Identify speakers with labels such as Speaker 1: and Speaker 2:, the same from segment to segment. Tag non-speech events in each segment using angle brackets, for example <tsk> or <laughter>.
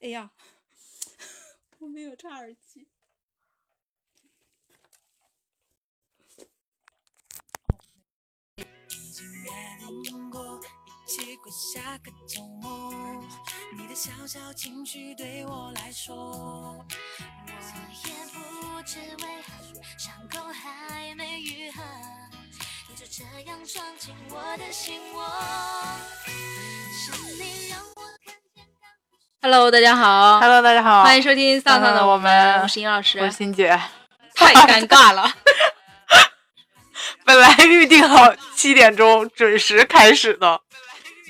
Speaker 1: 哎呀，我没有插耳机。一起过下个周末，你的小小情绪对我来说，我也不知为何伤口还没愈合，你就这样闯进我的心窝。是你让我。Hello，大家好。
Speaker 2: Hello，大家好，
Speaker 1: 欢迎收听丧丧的
Speaker 2: 我
Speaker 1: 们，我是殷老师
Speaker 2: 我是
Speaker 1: 师。
Speaker 2: 欣姐。
Speaker 1: 太尴尬了，<laughs>
Speaker 2: 本来预定好七点钟准时开始的，
Speaker 1: 我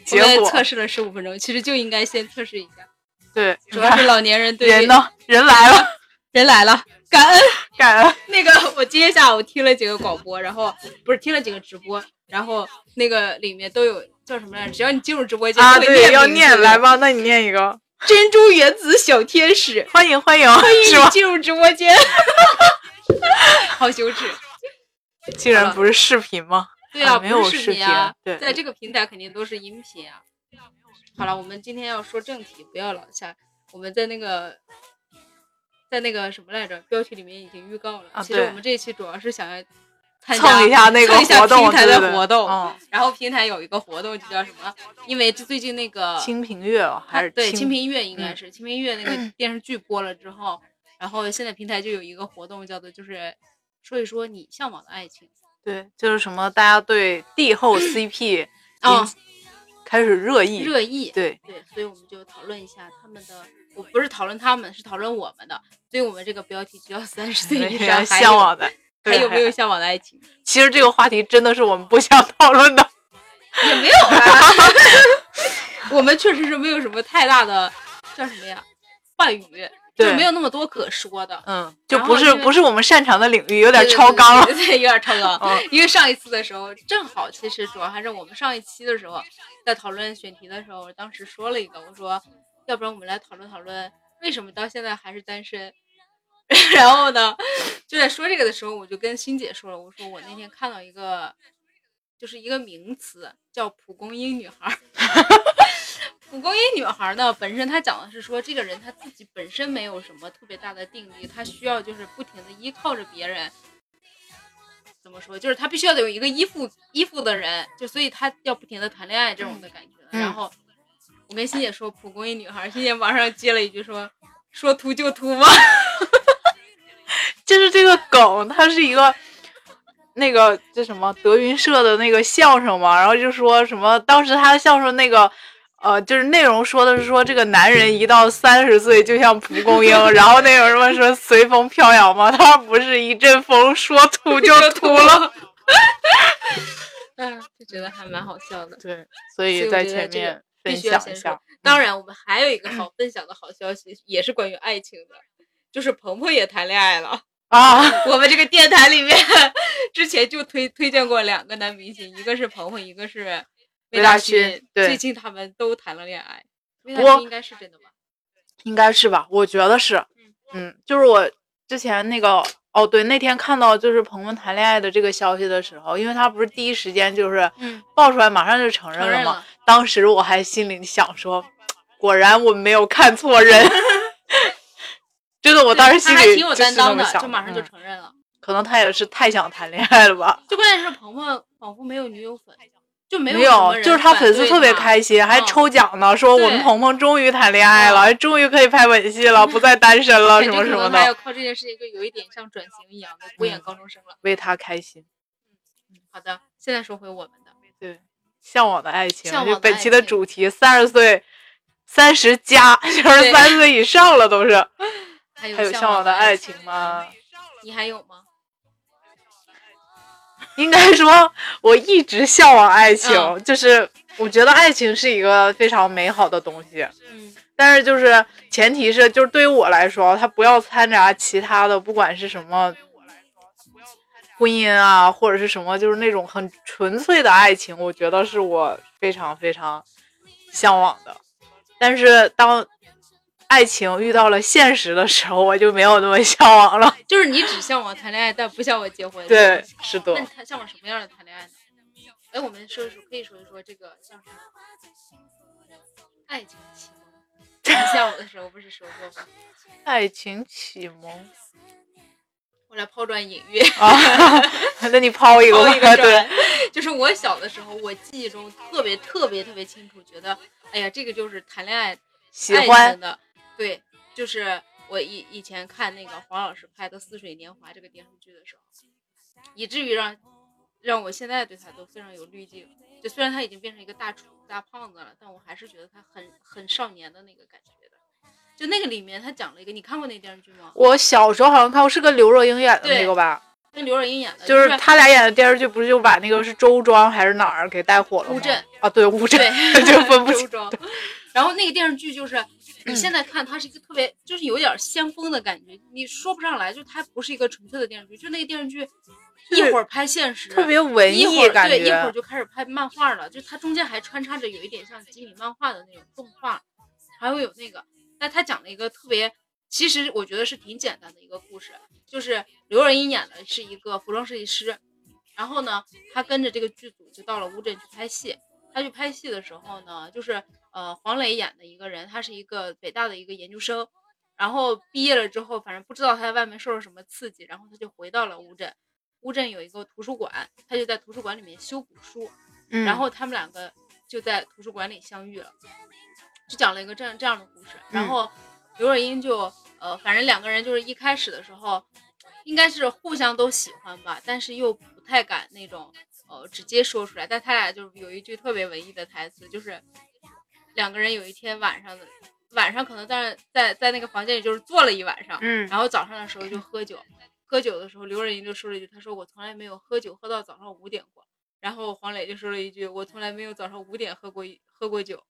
Speaker 2: 结果
Speaker 1: 测试了十五分钟，其实就应该先测试一下，
Speaker 2: 对，
Speaker 1: 主要是老年人对
Speaker 2: 人呢，人来了，
Speaker 1: 人来了，感恩。
Speaker 2: 感恩。
Speaker 1: 那个我今天下午听了几个广播，然后不是听了几个直播，然后那个里面都有叫什么来着？只要你进入直播间，
Speaker 2: 啊，对，要念来吧，那你念一个，
Speaker 1: 珍珠原子小天使，
Speaker 2: 欢迎欢迎，
Speaker 1: 欢迎？你进入直播间，<laughs> 好羞耻。
Speaker 2: 竟然不是视频吗？
Speaker 1: 对啊，
Speaker 2: 啊没有视
Speaker 1: 频啊，
Speaker 2: 对
Speaker 1: 在这个平台肯定都是音频啊。好了，我们今天要说正题，不要老下。我们在那个，在那个什么来着，标题里面已经预告了。
Speaker 2: 啊
Speaker 1: 其实我们这一期主要是想要
Speaker 2: 蹭一下那个
Speaker 1: 一下
Speaker 2: 活动，
Speaker 1: 平台
Speaker 2: 对对对
Speaker 1: 的活动。
Speaker 2: 嗯，
Speaker 1: 然后平台有一个活动就叫什么？因为这最近那个
Speaker 2: 清平乐哦还是
Speaker 1: 对
Speaker 2: 清
Speaker 1: 清平乐应
Speaker 2: 嗯
Speaker 1: 该是、清平乐那个电视剧播了之后，然后现在平台就有一个活动叫做就是说一说你向往的爱情。
Speaker 2: 对，就是什么大家对帝后 <clears throat> CP
Speaker 1: 哦
Speaker 2: 开始热议，
Speaker 1: 热议，
Speaker 2: 对
Speaker 1: 对，所以我们就讨论一下他们的，我不是讨论他们，是讨论我们的，所以我们这个标题就叫三十岁以
Speaker 2: 非
Speaker 1: 上还
Speaker 2: 向往的，
Speaker 1: 还有没有向往的爱情？<laughs>
Speaker 2: 其实这个话题真的是我们不想讨论的。
Speaker 1: 也没有啊，<laughs> 我们确实是没有什么太大的叫什么呀话语，就没有那么多可说的，
Speaker 2: 嗯，就不是不是我们擅长的领域，有
Speaker 1: 有
Speaker 2: 点超纲了。
Speaker 1: 对，对对有点超纲。
Speaker 2: 嗯
Speaker 1: 因为上一次的时候，正好其实主要还是我们上一期的时候，在讨论选题的时候，我当时说了一个，我说，要不然我们来讨论讨论为什么到现在还是单身。<laughs> 然后呢，就在说这个的时候，我就跟欣姐说了，我说我那天看到一个，就是一个名词叫“蒲公英女孩儿”。<laughs> 蒲公英女孩呢，本身她讲的是说，这个人她自己本身没有什么特别大的定力，她需要就是不停的依靠着别人。怎么说？就是她必须要有一个依附依附的人，就所以她要不停的谈恋爱这种的感觉。
Speaker 2: 嗯
Speaker 1: 然后我跟欣姐说蒲公英女孩，欣姐马上接了一句说：“说秃就秃吗？” <laughs>
Speaker 2: 就是这个梗，它是一个那个叫什么德云社的那个相声嘛，然后就说什么当时他的相声那个。呃，就是内容说的是说这个男人一到三十岁就像蒲公英，然后那有什么说随风飘摇嘛？他不是一阵风，说秃就秃了。<laughs>
Speaker 1: 嗯，就觉得还蛮好笑的。
Speaker 2: 对，所
Speaker 1: 所以
Speaker 2: 以在前面
Speaker 1: 必
Speaker 2: 分享一下。。
Speaker 1: 当然，我们还有一个好分享的好消息，也是关于爱情的，就是鹏鹏也谈恋爱了。
Speaker 2: 啊，<laughs>
Speaker 1: 我们这个电台里面之前就推推荐过两个男明星，一个是鹏鹏，一个是魏
Speaker 2: 魏大
Speaker 1: 勋最近他们都谈了恋爱。魏大勋应该是真的吧？
Speaker 2: 应该是吧？我觉得是。嗯，就是我之前那个哦，对，那天看到就是鹏鹏谈恋爱的这个消息的时候，因为他不是第一时间就是
Speaker 1: 嗯
Speaker 2: 爆出来，马上就承认了嘛。当时我还心里想说，<tsk> 果然我没有看错人。<laughs> 真的，我当时心里
Speaker 1: 挺有担当的，就马上就
Speaker 2: 嗯
Speaker 1: 承认了。
Speaker 2: 可能他也是太想谈恋爱了吧？
Speaker 1: 就关键是鹏鹏仿佛没有女友粉，就没
Speaker 2: 没
Speaker 1: 有
Speaker 2: 就是他粉丝特别开心，还
Speaker 1: 嗯
Speaker 2: 抽奖呢，说我们鹏鹏终于谈恋爱了，
Speaker 1: 嗯
Speaker 2: 终于可以拍吻戏了，不再单身了，<laughs> 什么什么的，
Speaker 1: 还有靠这件事情，就有一点像转型一样的孤眼
Speaker 2: 嗯
Speaker 1: 高中生了。
Speaker 2: 为他开心。
Speaker 1: 嗯好的，现在说回我们的，
Speaker 2: 对，向往的爱情，本期的主题，三十岁，三十加，<laughs> 就是三十岁以上了，都是。<laughs>
Speaker 1: 还有向
Speaker 2: 向往的爱
Speaker 1: 情
Speaker 2: 情吗？
Speaker 1: 你还有吗？
Speaker 2: 应该说，我一直向往爱情，
Speaker 1: 嗯
Speaker 2: 就是我觉得爱情是一个非常美好的东西，
Speaker 1: 嗯
Speaker 2: 但是就是前提是，就是对于我来说，它不要掺杂其他的，不管是什么婚姻啊，或者是什么，就是那种很纯粹的爱情，我觉得是我非常非常向往的。但是当爱情遇到了现实的时候，我就没有那么向往了。<laughs>
Speaker 1: 就是你只向往谈恋爱，但不向往结婚。
Speaker 2: 对，是的
Speaker 1: 那，你谈向往什么样的谈恋爱呢？哎，我们说一说，可以说一说这个叫什么？爱情启蒙。向往的时候不是说过吗？
Speaker 2: 爱情启蒙
Speaker 1: 我来抛砖引玉
Speaker 2: 啊，<laughs> <laughs> 那你抛一个吧。
Speaker 1: 抛一个
Speaker 2: 对，
Speaker 1: 砖，就是我小的时候，我记忆中特别特别特别清楚，觉得哎呀，这个就是谈恋爱爱
Speaker 2: 喜欢
Speaker 1: 的，对，就是我以以前看那个黄老师拍的《似水年华》这个电视剧的时候，以至于让让我现在对他都非常有滤镜。就虽然他已经变成一个大厨大胖子了，但我还是觉得他很很少年的那个感觉的。就那个里面他讲了一个，你看过那个电视剧吗？
Speaker 2: 我小时候好像看过，是跟刘若英演的那个吧？
Speaker 1: 跟刘若英演的，
Speaker 2: 就是是他俩演的电视剧，不是就把那个是周庄还是哪儿给带火了吗？
Speaker 1: 乌镇
Speaker 2: 啊，对，乌镇
Speaker 1: 对 <laughs>
Speaker 2: 就分不 <laughs> 清。
Speaker 1: 周庄。然后那个电视剧就是，你现在看它是一个特别，就是有点先锋的感觉，你说不上来，就它不是一个纯粹的电视剧，就那个电视剧一会儿拍现实，
Speaker 2: 特别文
Speaker 1: 一会儿
Speaker 2: 艺感
Speaker 1: 对，一会儿。就开始拍漫画了，就它中间还穿插着有一点像吉米漫画的那种动画，还会有那个，但他讲了一个特别，其实我觉得是挺简单的一个故事，就是刘若英演的是一个服装设计师，然后呢，她跟着这个剧组就到了乌镇去拍戏。他去拍戏的时候呢，就是呃黄磊演的一个人，他是一个北大的一个研究生，然后毕业了之后，反正不知道他在外面受了什么刺激，然后他就回到了乌镇。乌镇有一个图书馆，他就在图书馆里面修补书，
Speaker 2: 嗯，
Speaker 1: 然后他们两个就在图书馆里相遇了，就讲了一个这样这样的故事。然后刘若英就呃，反正两个人就是一开始的时候，应该是互相都喜欢吧，但是又不太敢那种呃直接说出来。但他俩就有一句特别文艺的台词，就是两个人有一天晚上的晚上可能在在在那个房间里就是坐了一晚上，
Speaker 2: 嗯
Speaker 1: 然后早上的时候就喝酒，喝酒的时候刘若英就说了一句，她说我从来没有喝酒喝到早上五点过。然后黄磊就说了一句，我从来没有早上五点喝过一喝过酒，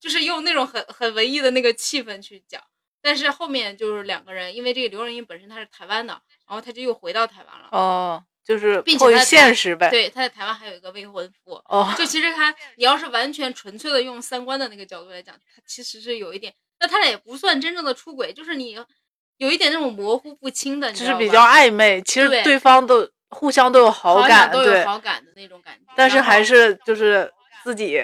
Speaker 1: 就是用那种很很文艺的那个气氛去讲。但是后面就是两个人，因为这个刘若英本身她是台湾的，然后她就又回到台湾了。
Speaker 2: 哦，就是迫于现实呗。
Speaker 1: 对，他在台湾还有一个未婚夫。
Speaker 2: 哦，
Speaker 1: 就其实他，你要是完全纯粹的用三观的那个角度来讲，他其实是有一点，那他俩也不算真正的出轨，就是你有一点那种模糊不清的，
Speaker 2: 就是比较暧昧，其实
Speaker 1: 对
Speaker 2: 对方都互相都有好
Speaker 1: 好
Speaker 2: 感，
Speaker 1: 都有，好感的那种感觉，
Speaker 2: 但是还是就是自己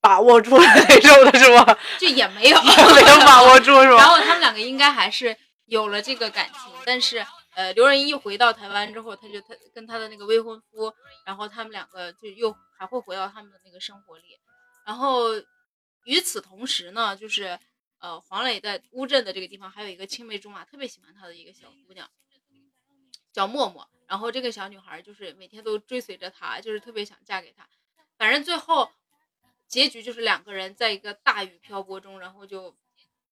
Speaker 2: 把握住了那种的是吗？<laughs>
Speaker 1: 就也没有
Speaker 2: 没有把握住是吧然？
Speaker 1: 后他们两个应该还是有了这个感情，但是呃，刘若英一回到台湾之后，他就他跟他的那个未婚夫，然后他们两个就又还会回到他们的那个生活里。然后与此同时呢，就是呃，黄磊在乌镇的这个地方还有一个青梅竹马，特别喜欢他的一个小姑娘，叫默默。然后这个小女孩就是每天都追随着他，就是特别想嫁给他。反正最后结局就是两个人在一个大雨漂泊中，然后就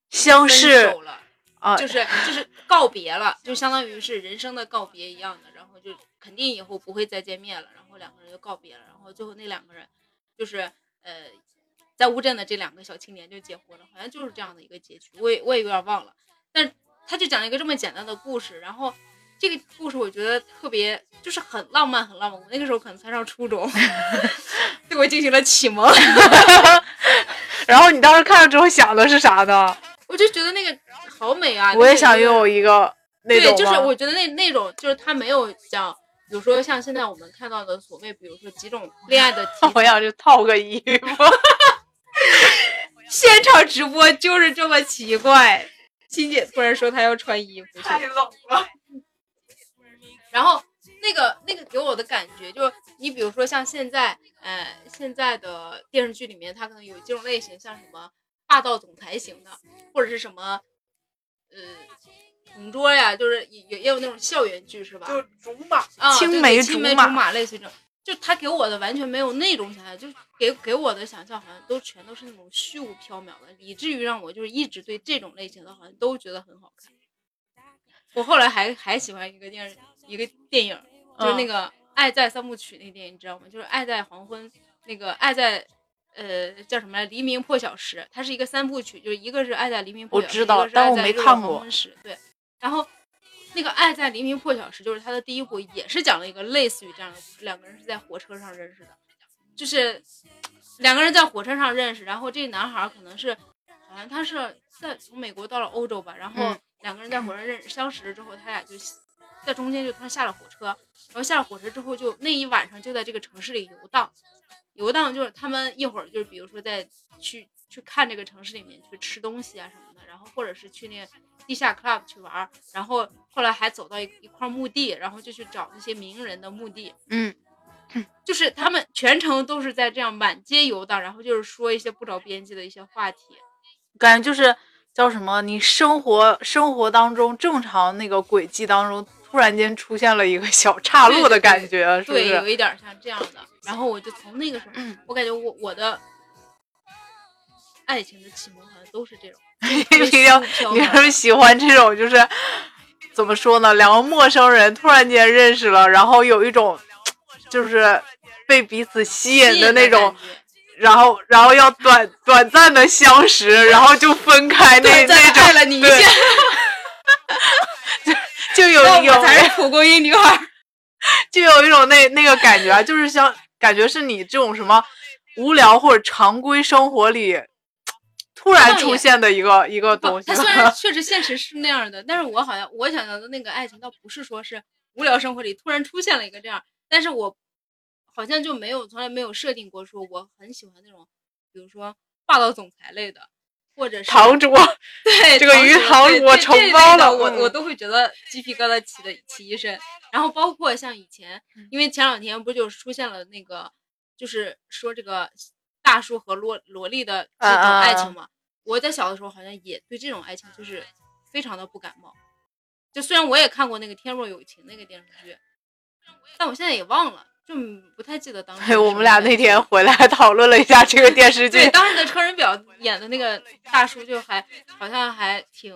Speaker 2: 相识
Speaker 1: 手了。
Speaker 2: 啊，
Speaker 1: 就是就是告别了，就相当于是人生的告别一样的，然后就肯定以后不会再见面了，然后两个人就告别了，然后最后那两个人就是呃，在乌镇的这两个小青年就结婚了，好像就是这样的一个结局，我也我也有点忘了，但他就讲了一个这么简单的故事，然后这个故事我觉得特别就是很浪漫，很浪漫，我那个时候可能才上初中，<laughs> 对我进行了启蒙，<laughs>
Speaker 2: 然后你当时看了之后想的是啥呢？
Speaker 1: 我就觉得那个好美啊，
Speaker 2: 我也想拥有一个那
Speaker 1: 对，就是我觉得那那种就是他没有讲，比如说像现在我们看到的所谓，比如说几种恋爱的题 <laughs>
Speaker 2: 我
Speaker 1: 材，
Speaker 2: 想去套个衣服。<laughs>
Speaker 1: 现场直播就是这么奇怪。欣姐突然说她要穿衣服太，
Speaker 2: 冷了。
Speaker 1: 然后那个那个给我的感觉就是，你比如说像现在，呃，现在的电视剧里面，它可能有几种类型，像什么霸道总裁型的，或者是什么，呃，同桌呀，就是也也也有那种校园剧是吧？
Speaker 2: 就竹马，
Speaker 1: 啊，
Speaker 2: 青梅竹马
Speaker 1: 梅竹马类似于这种，就他给我的完全没有那种想象，就给给我的想象好像都全都是那种虚无缥缈的，以至于让我就是一直对这种类型的好像都觉得很好看。我后来还还喜欢一个电视一个电影，就是那
Speaker 2: 嗯
Speaker 1: 个《爱在三部曲》那个电影，你知道吗？就是《爱在黄昏》那个《爱在》。呃，叫什么来？黎明破晓时，它是一个三部曲，就是一个是《爱在黎明破晓时》，
Speaker 2: 我知道
Speaker 1: 一个是爱
Speaker 2: 但我没
Speaker 1: 在日落黄
Speaker 2: 看过
Speaker 1: 昏时对，然后那个《爱在黎明破晓时》就是它的第一部，也是讲了一个类似于这样的故事，两个人是在火车上认识的，就是两个人在火车上认识，然后这个男孩可能是好像他是在从美国到了欧洲吧，然后
Speaker 2: 嗯
Speaker 1: 两个人在火车上认识相识了之后，他俩就在中间就突然下了火车，然后下了火车之后就那一晚上就在这个城市里游荡，游荡就是他们一会儿就是比如说在去去看这个城市里面去吃东西啊什么的，然后或者是去那个地下 club 去玩儿，然后后来还走到一一块墓地，然后就去找那些名人的墓地，
Speaker 2: 嗯，<clears throat>
Speaker 1: 就是他们全程都是在这样满街游荡，然后就是说一些不着边际的一些话题。
Speaker 2: 感觉就是叫什么，你生活生活当中正常那个轨迹当中，突然间出现了一个小岔路的感觉，是不
Speaker 1: 对，有？一点像这样的。然后我就从那个时候，
Speaker 2: 嗯
Speaker 1: 我感觉我我的爱情的启蒙好像都是这种，<laughs>
Speaker 2: 你要你
Speaker 1: 是
Speaker 2: 是喜欢这种，就是怎么说呢？两个陌生人突然间认识了，然后有一种就是被彼此吸引的那种，然后然后要短短暂的相识，然后就分开那那种，
Speaker 1: 地爱了你一
Speaker 2: 对
Speaker 1: 下，
Speaker 2: 就有有
Speaker 1: 才是 <laughs> 蒲公英女孩。
Speaker 2: 就有一种那那个感觉啊，就是像感觉是你这种什么无聊或者常规生活里突然出现的一个一个东西
Speaker 1: 它。虽然 <laughs> 确实现实是那样的，但是我好像我想象的那个爱情倒不是说是无聊生活里突然出现了一个这样，但是我好像就没有从来没有设定过说我很喜欢那种，比如说霸道总裁类的，或者是
Speaker 2: 堂主，
Speaker 1: 对
Speaker 2: 这个鱼塘我承包了
Speaker 1: 我我都会觉得鸡皮疙瘩起的起一身。然后包括像以前，
Speaker 2: 嗯
Speaker 1: 因为前两天不就出现了那个，就是说这个大叔和萝萝莉的爱情嘛。我在小的时候好像也对这种爱情就是非常的不感冒。就虽然我也看过那个《天若有情》那个电视剧，但我现在也忘了，就不太记得当时
Speaker 2: 我们俩那天回来讨论了一下这个电视剧
Speaker 1: 对，当时的车仁表演的那个大叔就还好像还挺，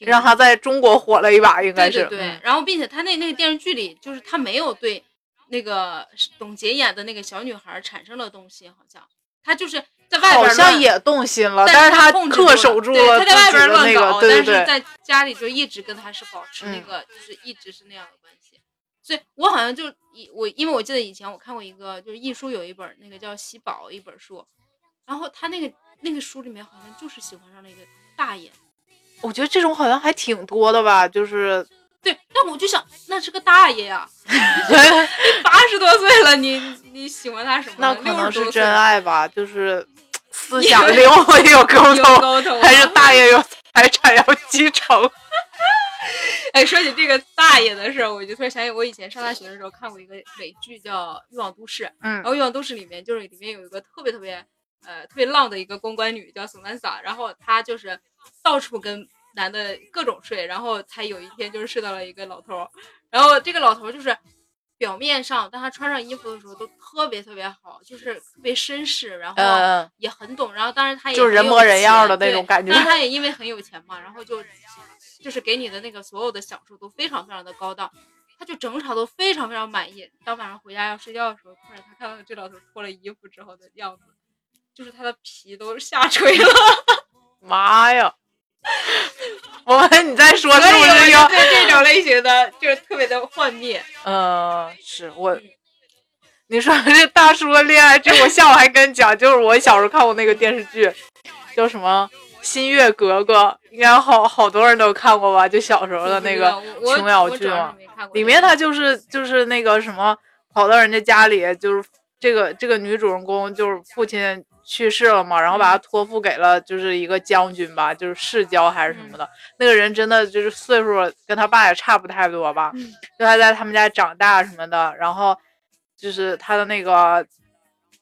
Speaker 2: 让他在中国火了一把，应该是。
Speaker 1: 对对对，
Speaker 2: 嗯
Speaker 1: 然后并且他那那个电视剧里，就是他没有对那个董洁演的那个小女孩产生了动心，好像他就是在外边
Speaker 2: 好像也动心了，
Speaker 1: 但
Speaker 2: 是他恪守住
Speaker 1: 对
Speaker 2: 了
Speaker 1: 他在外边乱搞。但是在家里就一直跟他是保持那
Speaker 2: 嗯
Speaker 1: 个，就是一直是那样的关系。所以我好像就以我，因为我记得以前我看过一个，就是易书有一本那个叫《喜宝》一本书，然后他那个那个书里面好像就是喜欢上了一个大爷，
Speaker 2: 我觉得这种好像还挺多的吧，就是
Speaker 1: 对，但我就想那是个大爷呀，<laughs> 八十多岁了，你你喜欢他什么？
Speaker 2: 那可能
Speaker 1: 60多岁
Speaker 2: 是真爱吧，就是思想灵魂有沟
Speaker 1: 有
Speaker 2: 通，
Speaker 1: 沟通
Speaker 2: 还是
Speaker 1: 啊
Speaker 2: 大爷有财产要继承。
Speaker 1: 哎，说起这个大爷的事儿，我就突然想起我以前上大学的时候看过一个美剧叫《欲望都市》，
Speaker 2: 嗯
Speaker 1: 然后《欲望都市》里面就是里面有一个特别特别呃特别浪的一个公关女叫索曼萨，然后她就是到处跟男的各种睡，然后她有一天就是睡到了一个老头儿，然后这个老头儿就是表面上当他穿上衣服的时候都特别特别好，就是特别绅士，然后
Speaker 2: 嗯
Speaker 1: 也很懂，然后当然他也
Speaker 2: 就是人模人样的那种感觉
Speaker 1: 但是他也因为很有钱嘛，然后就就是给你的那个所有的享受都非常非常的高档，他就整场都非常非常满意。当晚上回家要睡觉的时候，突然他看到这老头脱了衣服之后的样子，就是他的皮都下垂了。<laughs>
Speaker 2: 妈呀！我们你在说是不是要？
Speaker 1: 对这种类型的就是特别的幻灭。
Speaker 2: 嗯，是我
Speaker 1: 嗯。
Speaker 2: 你说这大叔的恋爱剧，我下午还跟你讲，就是我小时候看过那个电视剧，叫什么《新月格格》，应该好好多人都看过吧？就小时候的那个琼瑶剧嘛里面他就是就是那个什么，跑到人家家里，就是这个这个女主人公就是父亲去世了嘛，然后把她托付给了就是一个将军吧，就是世交还是什么的。那个人真的就是岁数跟他爸也差不太多吧，
Speaker 1: 嗯
Speaker 2: 就他在他们家长大什么的，然后就是他的那个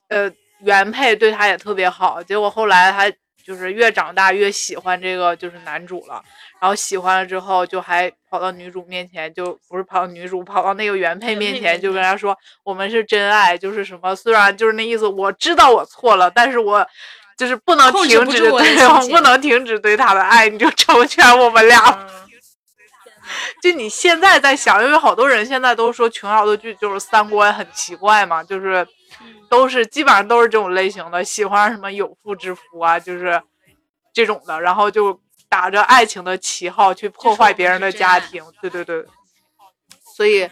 Speaker 2: 呃原配对他也特别好，结果后来他就是越长大越喜欢这个就是男主了。然后喜欢了之后，就还跑到女主面前，就不是跑到女主，跑到那个原配面前，就跟他说：“我们是真爱，就是什么，虽然就是那意思，我知道我错了，但是我就是不能停止对，我不能停止对他的爱，你就成全我们俩。
Speaker 1: 嗯 <laughs>
Speaker 2: 就你现在在想，因为好多人现在都说琼瑶的剧就是三观很奇怪嘛，就是
Speaker 1: 嗯
Speaker 2: 都是基本上都是这种类型的，喜欢什么有妇之夫啊，就是这种的，然后就打着爱情的旗号去破坏别人的家庭，对对对。所以，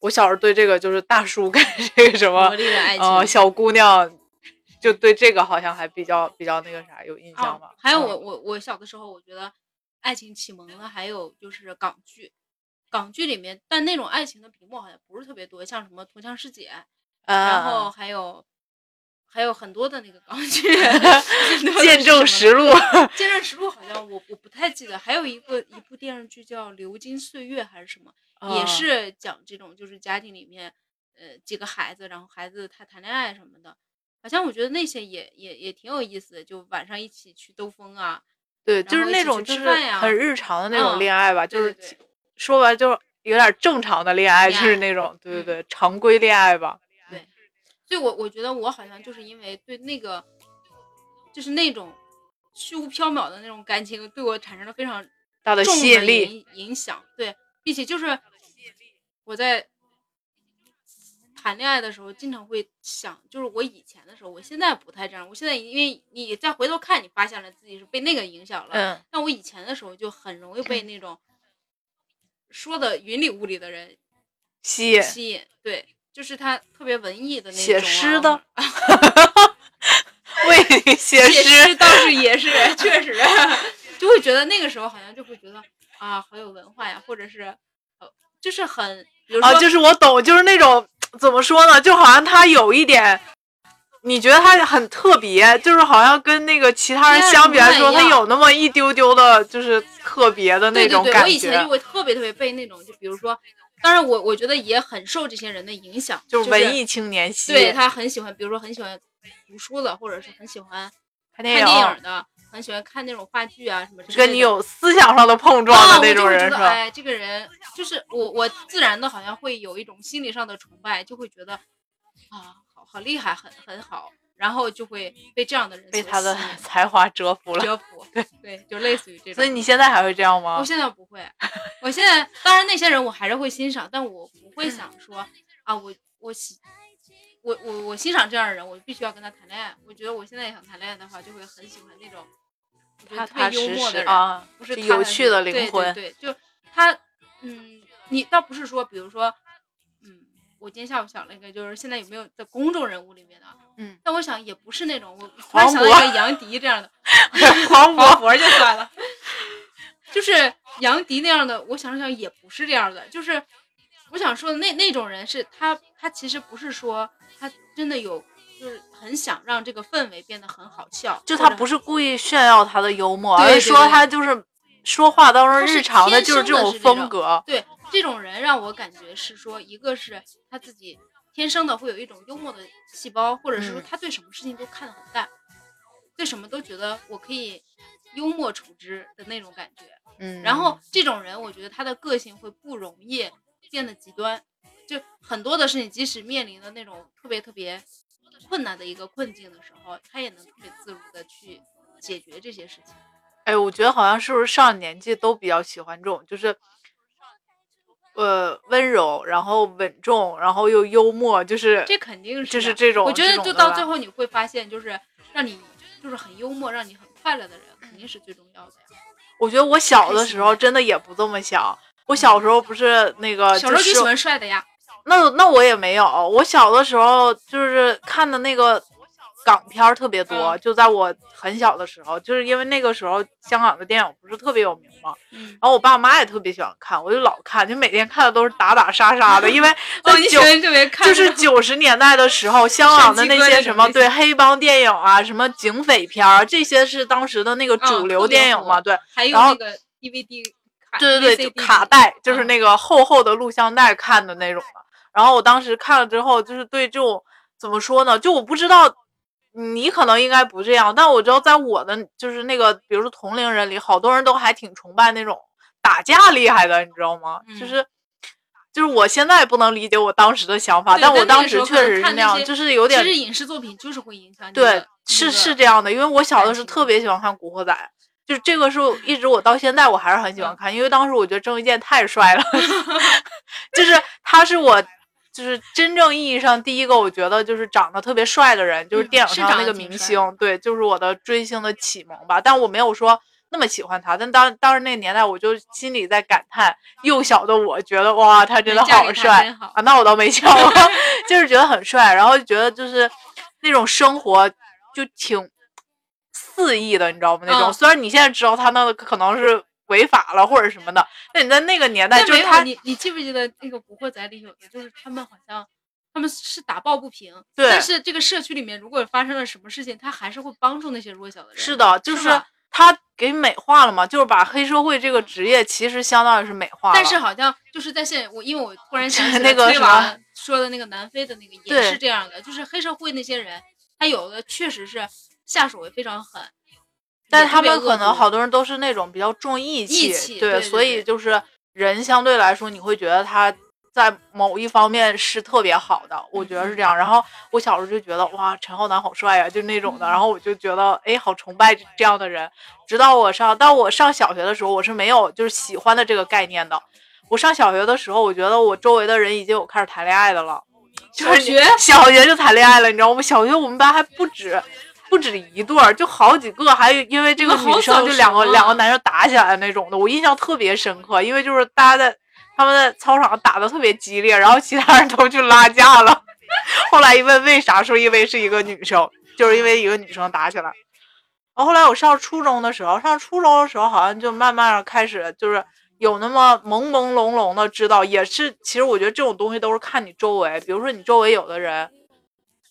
Speaker 2: 我小时候对这个就是大叔跟这个什么。呃小姑娘，就对这个好像还比较比较那个啥有印象吧
Speaker 1: 哦。还有
Speaker 2: 嗯
Speaker 1: 我我我小的时候，我觉得爱情启蒙的还有就是港剧，港剧里面，但那种爱情的笔墨好像不是特别多，像什么《陀枪师姐》，然后。
Speaker 2: 嗯
Speaker 1: 还有还有很多的那个港剧，<laughs>
Speaker 2: 见证实录，
Speaker 1: 见证实录好像我我不太记得，还有一个一部电视剧叫《流金岁月》还是什么，也是讲这种就是家庭里面呃几个孩子，然后孩子他谈恋爱什么的，好像我觉得那些也也也挺有意思的，就晚上一起去兜风啊，
Speaker 2: 对，就是那种就是很日常的那种恋爱吧，就是说白就是有点正常的恋爱，就是那种对对对常规恋爱吧。
Speaker 1: 对我，我觉得我好像就是因为对那个，就是那种虚无缥缈的那种感情，对我产生了非常
Speaker 2: 大的吸引力
Speaker 1: 影响。对，并且就是我在谈恋爱的时候，经常会想，就是我以前的时候，我现在不太这样。我现在因为你再回头看，你发现了自己是被那个影响了。
Speaker 2: 嗯。
Speaker 1: 那我以前的时候就很容易被那种说的云里雾里的人
Speaker 2: 吸引，
Speaker 1: 吸引。对。就是他特别文艺的那种，
Speaker 2: 写诗的，<laughs> 为你写
Speaker 1: 诗倒是也是 <laughs> 确实，就会觉得那个时候好像就会觉得啊，好有文化呀，或者是呃，就是很，比如说，
Speaker 2: 就是我懂，就是那种怎么说呢，就好像他有一点，你觉得他很特别，就是好像跟那个其他人相比来说，他有那么一丢丢的，就是特别的那种感觉。
Speaker 1: 我以前就会特别特别被那种，就比如说。当然，我我觉得也很受这些人的影响，
Speaker 2: 就是文艺青年系。
Speaker 1: 对他很喜欢，比如说很喜欢读书的，或者是很喜欢看电
Speaker 2: 影
Speaker 1: 的，很喜欢看那种话剧啊什么。
Speaker 2: 跟你有思想上的碰撞的那种人是吧？
Speaker 1: 哎，这个人就是我，我自然的好像会有一种心理上的崇拜，就会觉得啊，好好厉害，很很好。然后就会被这样的人
Speaker 2: 被他的 <laughs> 才华折服了，
Speaker 1: 折服，<laughs> 对对，就类似于这种。
Speaker 2: 所以你现在还会这样吗？
Speaker 1: 我现在不会，我现在当然那些人我还是会欣赏，但我不会想说啊，我我喜我我我欣赏这样的人，我必须要跟他谈恋爱。我觉得我现在想谈恋爱的话，就会很喜欢那种
Speaker 2: 踏踏
Speaker 1: 实
Speaker 2: 实啊，
Speaker 1: 不是
Speaker 2: 有趣的灵
Speaker 1: 魂，对对对，就他嗯，你倒不是说，比如说嗯。我今天下午想了一个，就是现在有没有在公众人物里面的？
Speaker 2: 嗯，
Speaker 1: 但我想也不是那种，我突然想到一个杨迪这样的，<laughs>
Speaker 2: 黄
Speaker 1: 渤就算了，就是杨迪那样的。我想想，也不是这样的，就是我想说的那那种人是他，他其实不是说他真的有，就是很想让这个氛围变得很好笑，
Speaker 2: 就他不是故意炫耀他的幽默，
Speaker 1: 而
Speaker 2: 是说他就是说话当中日常
Speaker 1: 的
Speaker 2: 就是这种风格，
Speaker 1: 对。这种人让我感觉是说，一个是他自己天生的会有一种幽默的细胞，或者是说他对什么事情都看得很淡，对什么都觉得我可以幽默处之的那种感觉。
Speaker 2: 嗯，
Speaker 1: 然后这种人，我觉得他的个性会不容易变得极端，就很多的事情，即使面临的那种特别特别困难的一个困境的时候，他也能特别自如的去解决这些事情。
Speaker 2: 哎，我觉得好像是不是上了年纪都比较喜欢这种，就是。呃，温柔，然后稳重，然后又幽默，就是
Speaker 1: 这肯定
Speaker 2: 是，就是
Speaker 1: 这
Speaker 2: 种。
Speaker 1: 我觉得就到最后你会发现，就是让你就是很幽默，让你很快乐的人，肯定是最重要的呀。
Speaker 2: 我觉得我小的时候真的也不这么想，我小时候不是那个
Speaker 1: 小时候就喜欢帅的呀。
Speaker 2: 那那我也没有，我小的时候就是看的那个。港片儿特别多，就在我很小的时候，就是因为那个时候香港的电影不是特别有名嘛，然后我爸我妈也特别喜欢看，我就老看，就每天看的都是打打杀杀的，因为 <laughs> 在九就是 <laughs> 九十年代的时候，香港的那些什么对黑帮电影啊，什么警匪片儿，这些是当时的那个主流电影嘛，对，然后
Speaker 1: DVD
Speaker 2: 对对对，就卡带，就是那个厚厚的录像带看的那种的，然后我当时看了之后，就是对这种怎么说呢，就我不知道。你可能应该不这样，但我知道在我的就是那个，比如说同龄人里，好多人都还挺崇拜那种打架厉害的，你知道吗？就是，就是我现在不能理解我当时的想法，但我当时确实是那样，就是有点。
Speaker 1: 其实影视作品就是会影响。
Speaker 2: 对，是是这样的，因为我小的时候特别喜欢看《古惑仔》，就是这个是一直我到现在我还是很喜欢看，因为当时我觉得郑伊健太帅了，<laughs> 就是他是我。就是真正意义上第一个，我觉得就是长得特别帅的人，就是电影上那个明星，对，就是我的追星的启蒙吧。但我没有说那么喜欢他，但当当时那个年代，我就心里在感叹，幼小的我觉得哇，他真的好帅啊！那我倒没笑，<laughs> 就是觉得很帅，然后就觉得就是那种生活就挺肆意的，你知道吗？那种虽然你现在知道他那个可能是。违法了或者什么的，那你在那个年代就是他，
Speaker 1: 你你记不记得那个《古惑仔》里有的就是他们好像他们是打抱不平。
Speaker 2: 对
Speaker 1: 但是这个社区里面如果发生了什么事情，他还是会帮助那些弱小的人。
Speaker 2: 是的，就是他给美化了嘛，就是把黑社会这个职业其实相当于是美化了。
Speaker 1: 但是好像就是在现我，因为我突然想起 <laughs>
Speaker 2: 那个什么
Speaker 1: 说的那个南非的那个也是这样的，就是黑社会那些人，他有的确实是下手也非常狠，
Speaker 2: 但他们可能好多人都是那种比较重义气，
Speaker 1: 义气对对
Speaker 2: 所以就是人相对来说，你会觉得他在某一方面是特别好的，我觉得是这样。然后我小时候就觉得哇，陈浩南好帅呀、就那种的，然后我就觉得哎，好崇拜这样的人。直到我上，到我上小学的时候，我是没有就是喜欢的这个概念的。我上小学的时候，我觉得我周围的人已经有开始谈恋爱的了，<laughs> 就是
Speaker 1: 小学
Speaker 2: 小学就谈恋爱了，你知道吗？小学我们班还不止不止一对儿，就好几个，还有因为这个女生就两个
Speaker 1: 啊
Speaker 2: 两个男生打起来那种的，我印象特别深刻，因为就是大家在他们在操场上打的特别激烈，然后其他人都去拉架了。<laughs> 后来一问为啥，说因为是一个女生，就是因为一个女生打起来。然后后来我上初中的时候，上初中的时候好像就慢慢的开始就是有那么朦朦胧胧的知道，也是其实我觉得这种东西都是看你周围，比如说你周围有的人，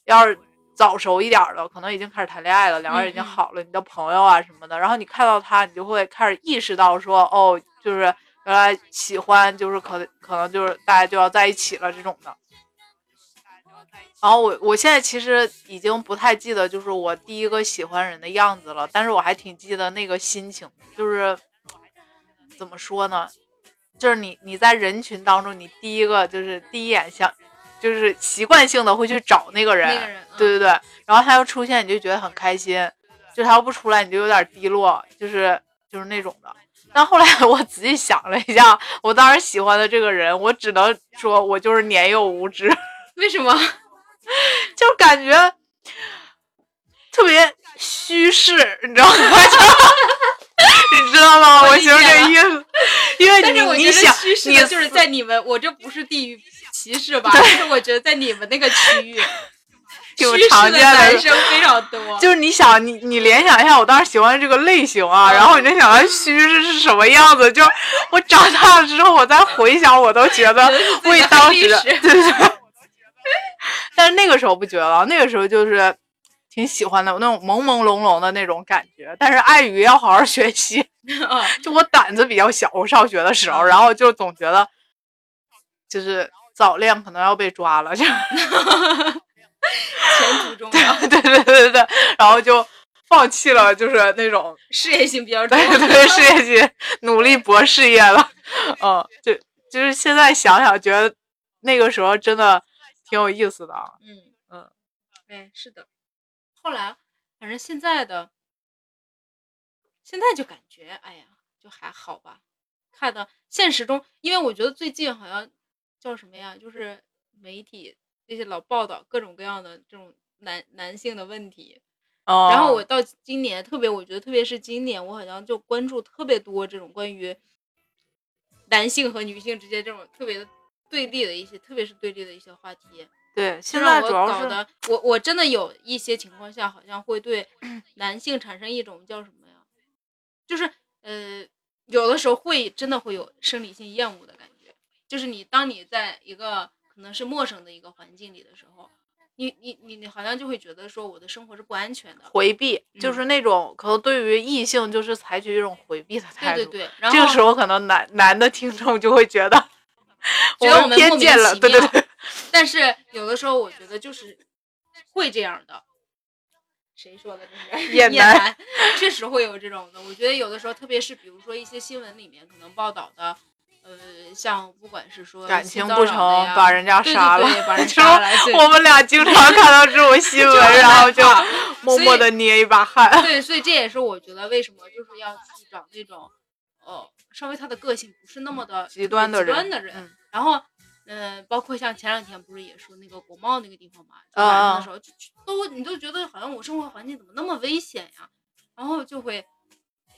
Speaker 2: 要是早熟一点儿的，可能已经开始谈恋爱了，两个人已经好了，你的朋友啊什么的，然后你看到他，你就会开始意识到说，哦，就是原来喜欢就是可可能就是大家就要在一起了这种的。然后我我现在其实已经不太记得就是我第一个喜欢人的样子了，但是我还挺记得那个心情，就是怎么说呢，就是你你在人群当中，你第一个就是第一眼想，就是习惯性的会去找那个人，
Speaker 1: 那个人嗯
Speaker 2: 对对对，然后他又出现，你就觉得很开心，就他要不出来，你就有点低落，就是就是那种的。但后来我仔细想了一下，我当时喜欢的这个人，我只能说我就是年幼无知。<laughs>
Speaker 1: 为什么？<laughs>
Speaker 2: 就感觉特别虚饰，你知道吗？<laughs> 你知道吗？
Speaker 1: 我
Speaker 2: 我形容
Speaker 1: 理解了
Speaker 2: 这意思，<laughs> 因为
Speaker 1: 但是我觉得
Speaker 2: 你你想你
Speaker 1: 就是在你们，我这不是地域歧视吧？但是我觉得在你们那个区域，<laughs>
Speaker 2: 挺常见的
Speaker 1: 男生非常多。<laughs>
Speaker 2: 就是你想你你联想一下，我当时喜欢这个类型啊，
Speaker 1: 嗯
Speaker 2: 然后你就想到虚是是什么样子，就我长大了之后，我再回想，我都觉得为当时对对，但是那个时候不觉得，那个时候就是挺喜欢的，那种朦朦胧胧的那种感觉。但是碍于要好好学习，<laughs>
Speaker 1: 嗯
Speaker 2: 就我胆子比较小，我上学的时候，然后就总觉得就是早恋可能要被抓了，就 <laughs>
Speaker 1: 前途重要，
Speaker 2: 对对对对对，然后就放弃了，就是那种 <laughs>
Speaker 1: 事业心比较重
Speaker 2: 对。对事业心，努力博事业了。嗯，就就是现在想想，觉得那个时候真的挺有意思的啊。
Speaker 1: 嗯
Speaker 2: 嗯，
Speaker 1: 哎，是的。后来，反正现在的，现在就感觉，哎呀，就还好吧。看到现实中，因为我觉得最近好像叫什么呀，就是媒体那些老报道各种各样的这种男男性的问题。
Speaker 2: 哦，
Speaker 1: 然后我到今年，特别我觉得，特别是今年，我好像就关注特别多这种关于男性和女性之间这种特别的对立的一些，特别是对立的一些话题。
Speaker 2: 对，现在主要是
Speaker 1: 我我真的有一些情况下，好像会对男性产生一种叫什么呀？就是呃，有的时候会真的会有生理性厌恶的感觉。就是你当你在一个可能是陌生的一个环境里的时候，你你你你好像就会觉得说我的生活是不安全的。
Speaker 2: 回避，就
Speaker 1: 嗯
Speaker 2: 是那种可能对于异性就是采取一种回避的态度。
Speaker 1: 对对对，然后
Speaker 2: 这个时候可能男男的听众就会觉得
Speaker 1: 觉得我们
Speaker 2: 偏见了，对对对，
Speaker 1: 但是有的时候我觉得就是会这样的。谁说的这是
Speaker 2: 厌男
Speaker 1: 男？确实会有这种的。我觉得有的时候，特别是比如说一些新闻里面可能报道的，呃，像不管是说
Speaker 2: 感情不成把人家杀了，<laughs>
Speaker 1: 对对把人杀了。
Speaker 2: 我们俩经常看到这种新闻，<laughs> 然后就默默的捏一把汗。
Speaker 1: 对，所以这也是我觉得为什么就是要去找那种，哦，稍微他的个性不是那么的
Speaker 2: 极端的
Speaker 1: 极
Speaker 2: 人
Speaker 1: 端的人。
Speaker 2: 嗯
Speaker 1: 然后，嗯、包括像前两天不是也说那个国贸那个地方嘛，就
Speaker 2: 啊
Speaker 1: 晚上
Speaker 2: 啊
Speaker 1: 的时候就就都你都觉得好像我生活环境怎么那么危险呀，然后就会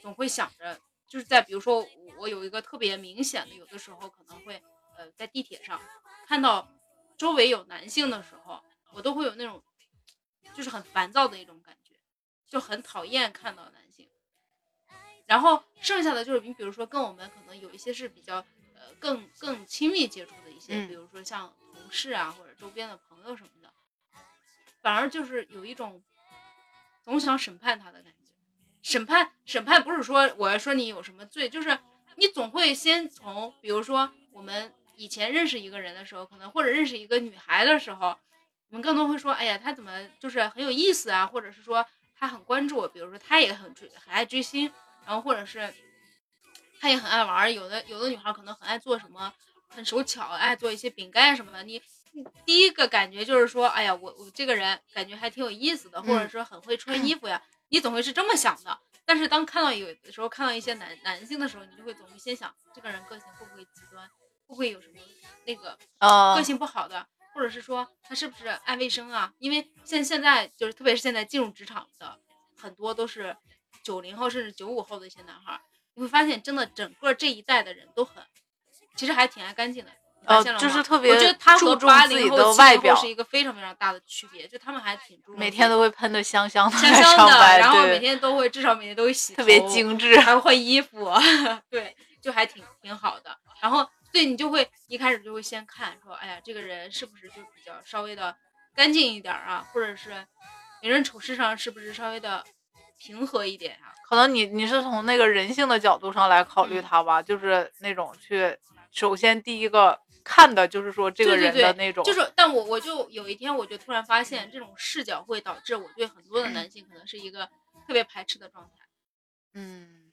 Speaker 1: 总会想着，就是在比如说我有一个特别明显的，有的时候可能会呃在地铁上看到周围有男性的时候，我都会有那种就是很烦躁的一种感觉，就很讨厌看到男性。然后剩下的就是你比如说跟我们可能有一些是比较呃更更亲密接触的一些，
Speaker 2: 嗯。
Speaker 1: 比如说像同事啊或者周边的朋朋友什么的，反而就是有一种总想审判他的感觉。审判审判不是说我要说你有什么罪，就是你总会先从，比如说我们以前认识一个人的时候，可能或者认识一个女孩的时候，我们更多会说，哎呀，她怎么就是很有意思啊，或者是说她很关注我，比如说她也很追很爱追星，然后或者是她也很爱玩，有的有的女孩可能很爱做什么，很手巧，爱做一些饼干什么的，你。第一个感觉就是说，哎呀，我我这个人感觉还挺有意思的，或者说很会穿衣服呀。你总会是这么想的。但是当看到有的时候看到一些男男性的时候，你就会总会先想，这个人个性会不会极端，会不会有什么那个个性不好的，或者是说他是不是爱卫生啊？因为现现在就是特别是现在进入职场的很多都是九零后甚至九五后的一些男孩，你会发现真的整个这一代的人都很，其实还挺爱干净的。
Speaker 2: 呃，就是特别
Speaker 1: 我觉得他
Speaker 2: 注重自己
Speaker 1: 的
Speaker 2: 外表
Speaker 1: 是一个非常非常大的区别，就他们还挺注重
Speaker 2: 每天都会喷的香香的，
Speaker 1: 香香的，然后每天都会至少每天都会洗，
Speaker 2: 特别精致，
Speaker 1: 还会换衣服，<laughs> 对，就还挺挺好的。然后对你就会一开始就会先看说，哎呀，这个人是不是就比较稍微的干净一点啊，或者是为人处事上是不是稍微的平和一点啊？
Speaker 2: 可能你你是从那个人性的角度上来考虑他吧，就是那种去首先第一个。看的就是说这个人的那种，
Speaker 1: 就是，但我我就有一天我就突然发现，这种视角会导致我对很多的男性可能是一个特别排斥的状态。
Speaker 2: 嗯，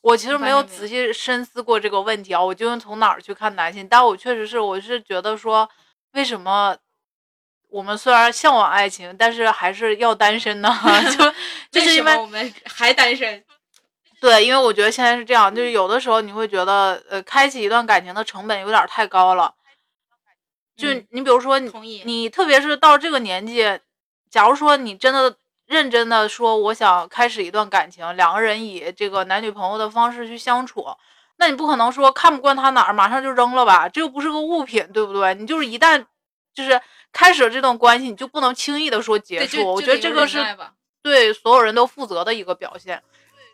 Speaker 2: 我其实没有仔细深思过这个问题啊，我究竟从哪儿去看男性？但我确实是，我是觉得说，为什么我们虽然向往爱情，但是还是要单身呢？<laughs> 就 <laughs> 就是因为
Speaker 1: 我们还单身。
Speaker 2: 对，因为我觉得现在是这样，就是有的时候你会觉得，呃，开启一段感情的成本有点太高了。就你比如说，你你特别是到这个年纪，假如说你真的认真的说我想开始一段感情，两个人以这个男女朋友的方式去相处，那你不可能说看不惯他哪儿马上就扔了吧？这又不是个物品，对不对？你就是一旦就是开始了这段关系，你就不能轻易的说结束。我觉得这个是对所有人都负责的一个表现。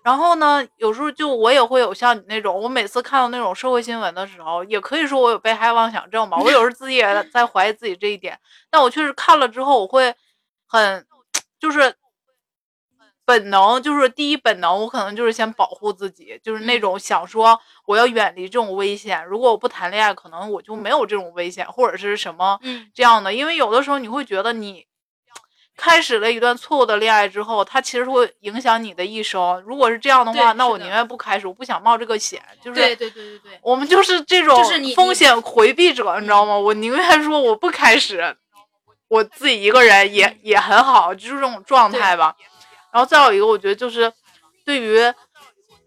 Speaker 2: 然后呢，有时候就我也会有像你那种，我每次看到那种社会新闻的时候，也可以说我有被害妄想症吧。我有时候自己也 <laughs> 在怀疑自己这一点，但我确实看了之后，我会很就是本能，就是第一本能，我可能就是先保护自己，就是那种想说我要远离这种危险。如果我不谈恋爱，可能我就没有这种危险，或者是什么这样的。因为有的时候你会觉得你。开始了一段错误的恋爱之后，它其实会影响你的一生。如果是这样的话，那我宁愿不开始，我不想冒这个险。就是
Speaker 1: 对对对对对，
Speaker 2: 我们就是这种风险回避者，你知道吗？我宁愿说我不开始，我自己一个人也也很好，就是这种状态吧。然后再有一个，我觉得就是对于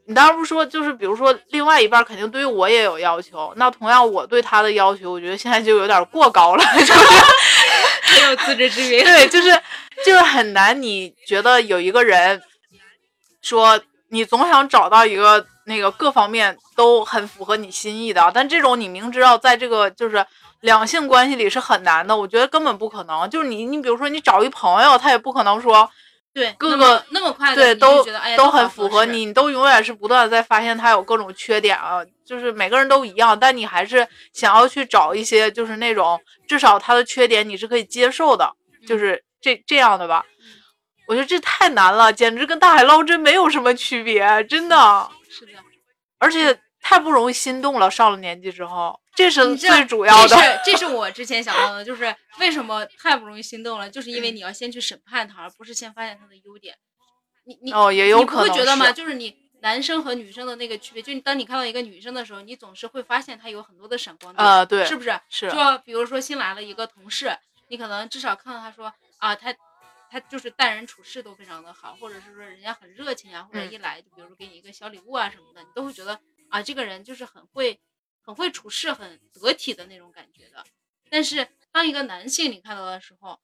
Speaker 2: 你当时不说，就是比如说另外一半肯定对于我也有要求，那同样我对他的要求，我觉得现在就有点过高了，<laughs> 就是
Speaker 1: 没有自知之明。
Speaker 2: 对，就是。就是很难，你觉得有一个人说你总想找到一个那个各方面都很符合你心意的，但这种你明知道在这个就是两性关系里是很难的，我觉得根本不可能。就是你，你比如说你找一朋友，他也不可能说
Speaker 1: 对
Speaker 2: 各个
Speaker 1: 那么快
Speaker 2: 对都
Speaker 1: 都
Speaker 2: 很符合你，你都永远是不断的在发现他有各种缺点啊。就是每个人都一样，但你还是想要去找一些就是那种至少他的缺点你是可以接受的，就是。这这样的吧，我觉得这太难了，简直跟大海捞针没有什么区别，真的
Speaker 1: 是的，
Speaker 2: 而且太不容易心动了。上了年纪之后，这是最主要的。
Speaker 1: 这是这是我之前想到的，就是为什么太不容易心动了，就是因为你要先去审判他，而不是先发现他的优点。你你
Speaker 2: 哦，也有可能。
Speaker 1: 你不会觉得吗？就是你男生和女生的那个区别，就当你看到一个女生的时候，你总是会发现她有很多的闪光点。
Speaker 2: 啊，对，
Speaker 1: 是不是？
Speaker 2: 是。
Speaker 1: 就比如说新来了一个同事，你可能至少看到他说。啊，他他就是待人处事都非常的好，或者是说人家很热情啊，或者一来就比如说给你一个小礼物啊什么的，你都会觉得啊，这个人就是很会很会处事，很得体的那种感觉的。但是当一个男性你看到的时候，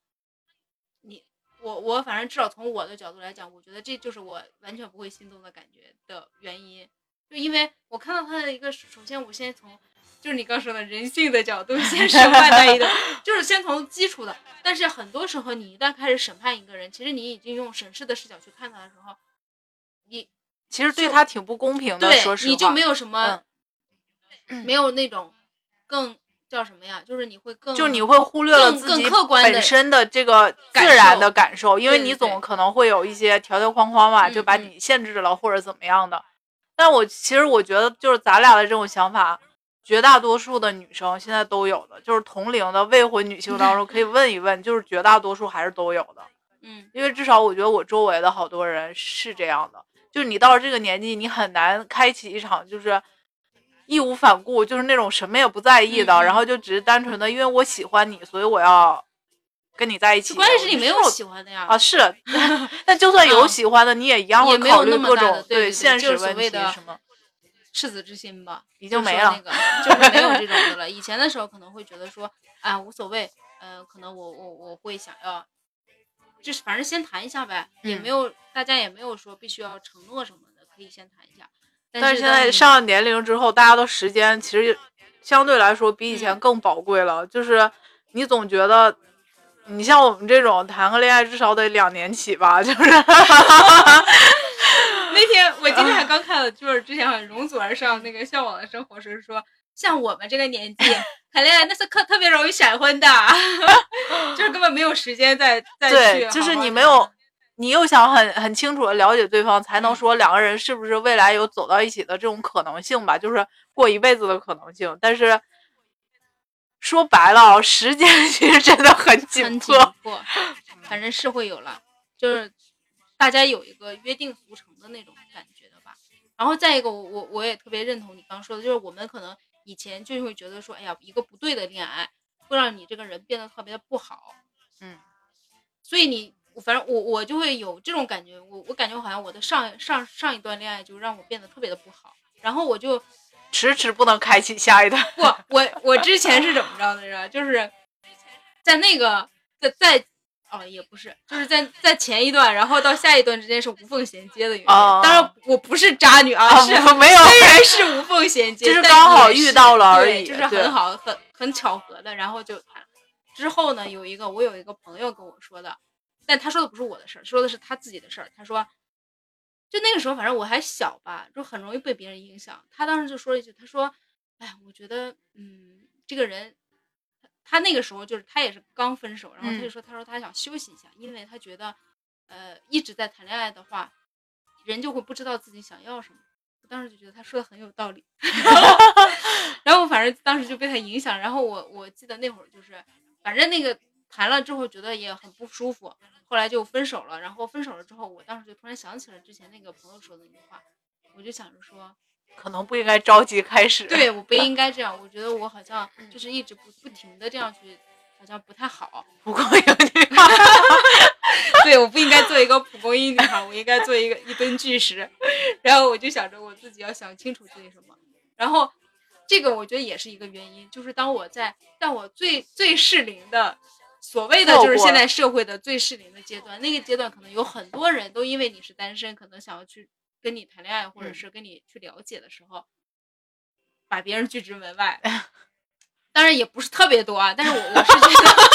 Speaker 1: 你我我反正至少从我的角度来讲，我觉得这就是我完全不会心动的感觉的原因，就因为我看到他的一个，首先我先从。就是你刚说的人性的角度，先审判他一顿，就是先从基础的。但是很多时候，你一旦开始审判一个人，其实你已经用审视的视角去看他的时候，你
Speaker 2: 其实对他挺不公平的。
Speaker 1: 对，
Speaker 2: 说实话，
Speaker 1: 你就没有什么，没有那种更叫什么呀？就是你会更，
Speaker 2: 就你会忽略了
Speaker 1: 更
Speaker 2: 自己
Speaker 1: 更客观
Speaker 2: 本身的这个自然的感受，因为你总可能会有一些条条框框嘛，就把你限制了或者怎么样的。但我其实我觉得，就是咱俩的这种想法，绝大多数的女生现在都有的，就是同龄的未婚女性当中可以问一问，就是绝大多数还是都有的。<laughs>
Speaker 1: 嗯
Speaker 2: 因为至少我觉得我周围的好多人是这样的，就是你到了这个年纪，你很难开启一场就是义无反顾，就是那种什么也不在意的，
Speaker 1: 嗯嗯
Speaker 2: 然后就只是单纯的因为我喜欢你，所以我要跟你在一起。
Speaker 1: 关键是你没有喜欢的呀。
Speaker 2: 啊，是，<laughs> 但就算有
Speaker 1: 啊
Speaker 2: 喜欢的，你也一样会
Speaker 1: 也没有
Speaker 2: 考虑各种
Speaker 1: 对
Speaker 2: 现实问题什么。
Speaker 1: 赤子之心吧，
Speaker 2: 已经没了
Speaker 1: 是那个就是没有这种的了。<laughs> 以前的时候可能会觉得说，啊无所谓，呃，可能我我我会想要，就是反正先谈一下呗，也
Speaker 2: 嗯
Speaker 1: 没有大家也没有说必须要承诺什么的，可以先谈一下。
Speaker 2: 但
Speaker 1: 是
Speaker 2: 是现在上了年龄之后，大家的时间其实相对来说比以前
Speaker 1: 嗯
Speaker 2: 更宝贵了。就是你总觉得，你像我们这种谈个恋爱至少得两年起吧，就是 <laughs>
Speaker 1: 那天我今天还刚看了，就是之前好像容祖儿上那个《向往的生活》时说，像我们这个年纪谈恋爱那是特特别容易闪婚的，<laughs> 就是根本没有时间再再去
Speaker 2: 对，就是你没有，你又想很很清楚的了解对方，才能
Speaker 1: 嗯
Speaker 2: 说两个人是不是未来有走到一起的这种可能性吧，就是过一辈子的可能性。但是说白了啊，时间 <laughs> 其实真的很紧。迫，
Speaker 1: 反正是会有了，就是大家有一个约定俗成的那种感觉的吧。然后再一个，我我我也特别认同你刚说的，就是我们可能以前就会觉得说，哎呀，一个不对的恋爱会让你这个人变得特别的不好，
Speaker 2: 嗯，
Speaker 1: 所以你反正我我就会有这种感觉，我我感觉好像我的上上上一段恋爱就让我变得特别的不好，然后我就 <laughs>
Speaker 2: 迟迟不能开启下一段。
Speaker 1: 不，我我之前是怎么着来着？就是在那个在在哦，也不是，就是在在前一段，然后到下一段之间是无缝衔接的原因。
Speaker 2: 哦
Speaker 1: 当然，我不是渣女啊，
Speaker 2: 啊
Speaker 1: 是
Speaker 2: 没有
Speaker 1: 虽然是无缝衔接，<laughs>
Speaker 2: 就是刚好遇到了而已
Speaker 1: 对就是很好，很很巧合的，然后就谈。之后呢，有一个我有一个朋友跟我说的，但他说的不是我的事儿，说的是他自己的事儿。他说，就那个时候，反正我还小吧，就很容易被别人影响。他当时就说了一句，他说：“哎，我觉得，嗯，这个人，他他那个时候就是他也是刚分手，然后他就
Speaker 2: 嗯
Speaker 1: 说，他说他想休息一下，因为他觉得，呃，一直在谈恋爱的话，人就会不知道自己想要什么。我当时就觉得他说的很有道理，<laughs> 然后反正当时就被他影响，然后我我记得那会儿就是，反正那个谈了之后觉得也很不舒服，后来就分手了。然后分手了之后，我当时就突然想起了之前那个朋友说的那句话，我就想着说，
Speaker 2: 可能不应该着急开始。
Speaker 1: 对我不应 <laughs> 该这样，我觉得我好像就是一直不不停的这样去，好像不太好。
Speaker 2: 不过有点
Speaker 1: 对，我不应该做一个蒲公英女孩，我应该做一个一吨巨石。然后我就想着我自己要想清楚自己什么。然后这个我觉得也是一个原因，就是当我在在我最最适龄的，所谓的就是现在社会的最适龄的阶段，那个阶段可能有很多人都因为你是单身，可能想要去跟你谈恋爱，或者
Speaker 2: 嗯
Speaker 1: 是跟你去了解的时候，把别人拒之门外。<laughs> 当然也不是特别多啊，但是我我是觉得。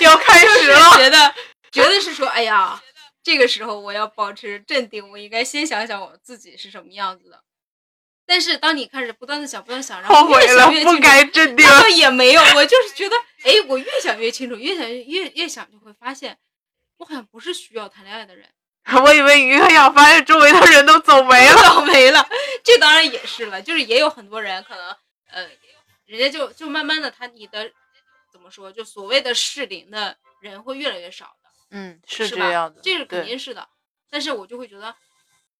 Speaker 1: <laughs>
Speaker 2: 要开始了。
Speaker 1: 觉得觉得是说，哎呀，这个时候我要保持镇定，我应该先想想我自己是什么样子的。但是当你开始不断的想，不断想，然
Speaker 2: 后悔了
Speaker 1: 越想越，
Speaker 2: 不
Speaker 1: 清楚，
Speaker 2: 该镇定。
Speaker 1: 那倒也没有，我就是觉得，哎，我越想越清楚，越想越越越想就会发现，我好像不是需要谈恋爱的人，<laughs>
Speaker 2: 我以为你越想发现周围的人都走 <laughs> 没了。
Speaker 1: 走没了。这当然也是了，就是也有很多人可能，呃，人家就就慢慢的，他你的怎么说，就所谓的适龄的人会越来越少的。
Speaker 2: 嗯，是这样的，
Speaker 1: 这是肯定是的。但是我就会觉得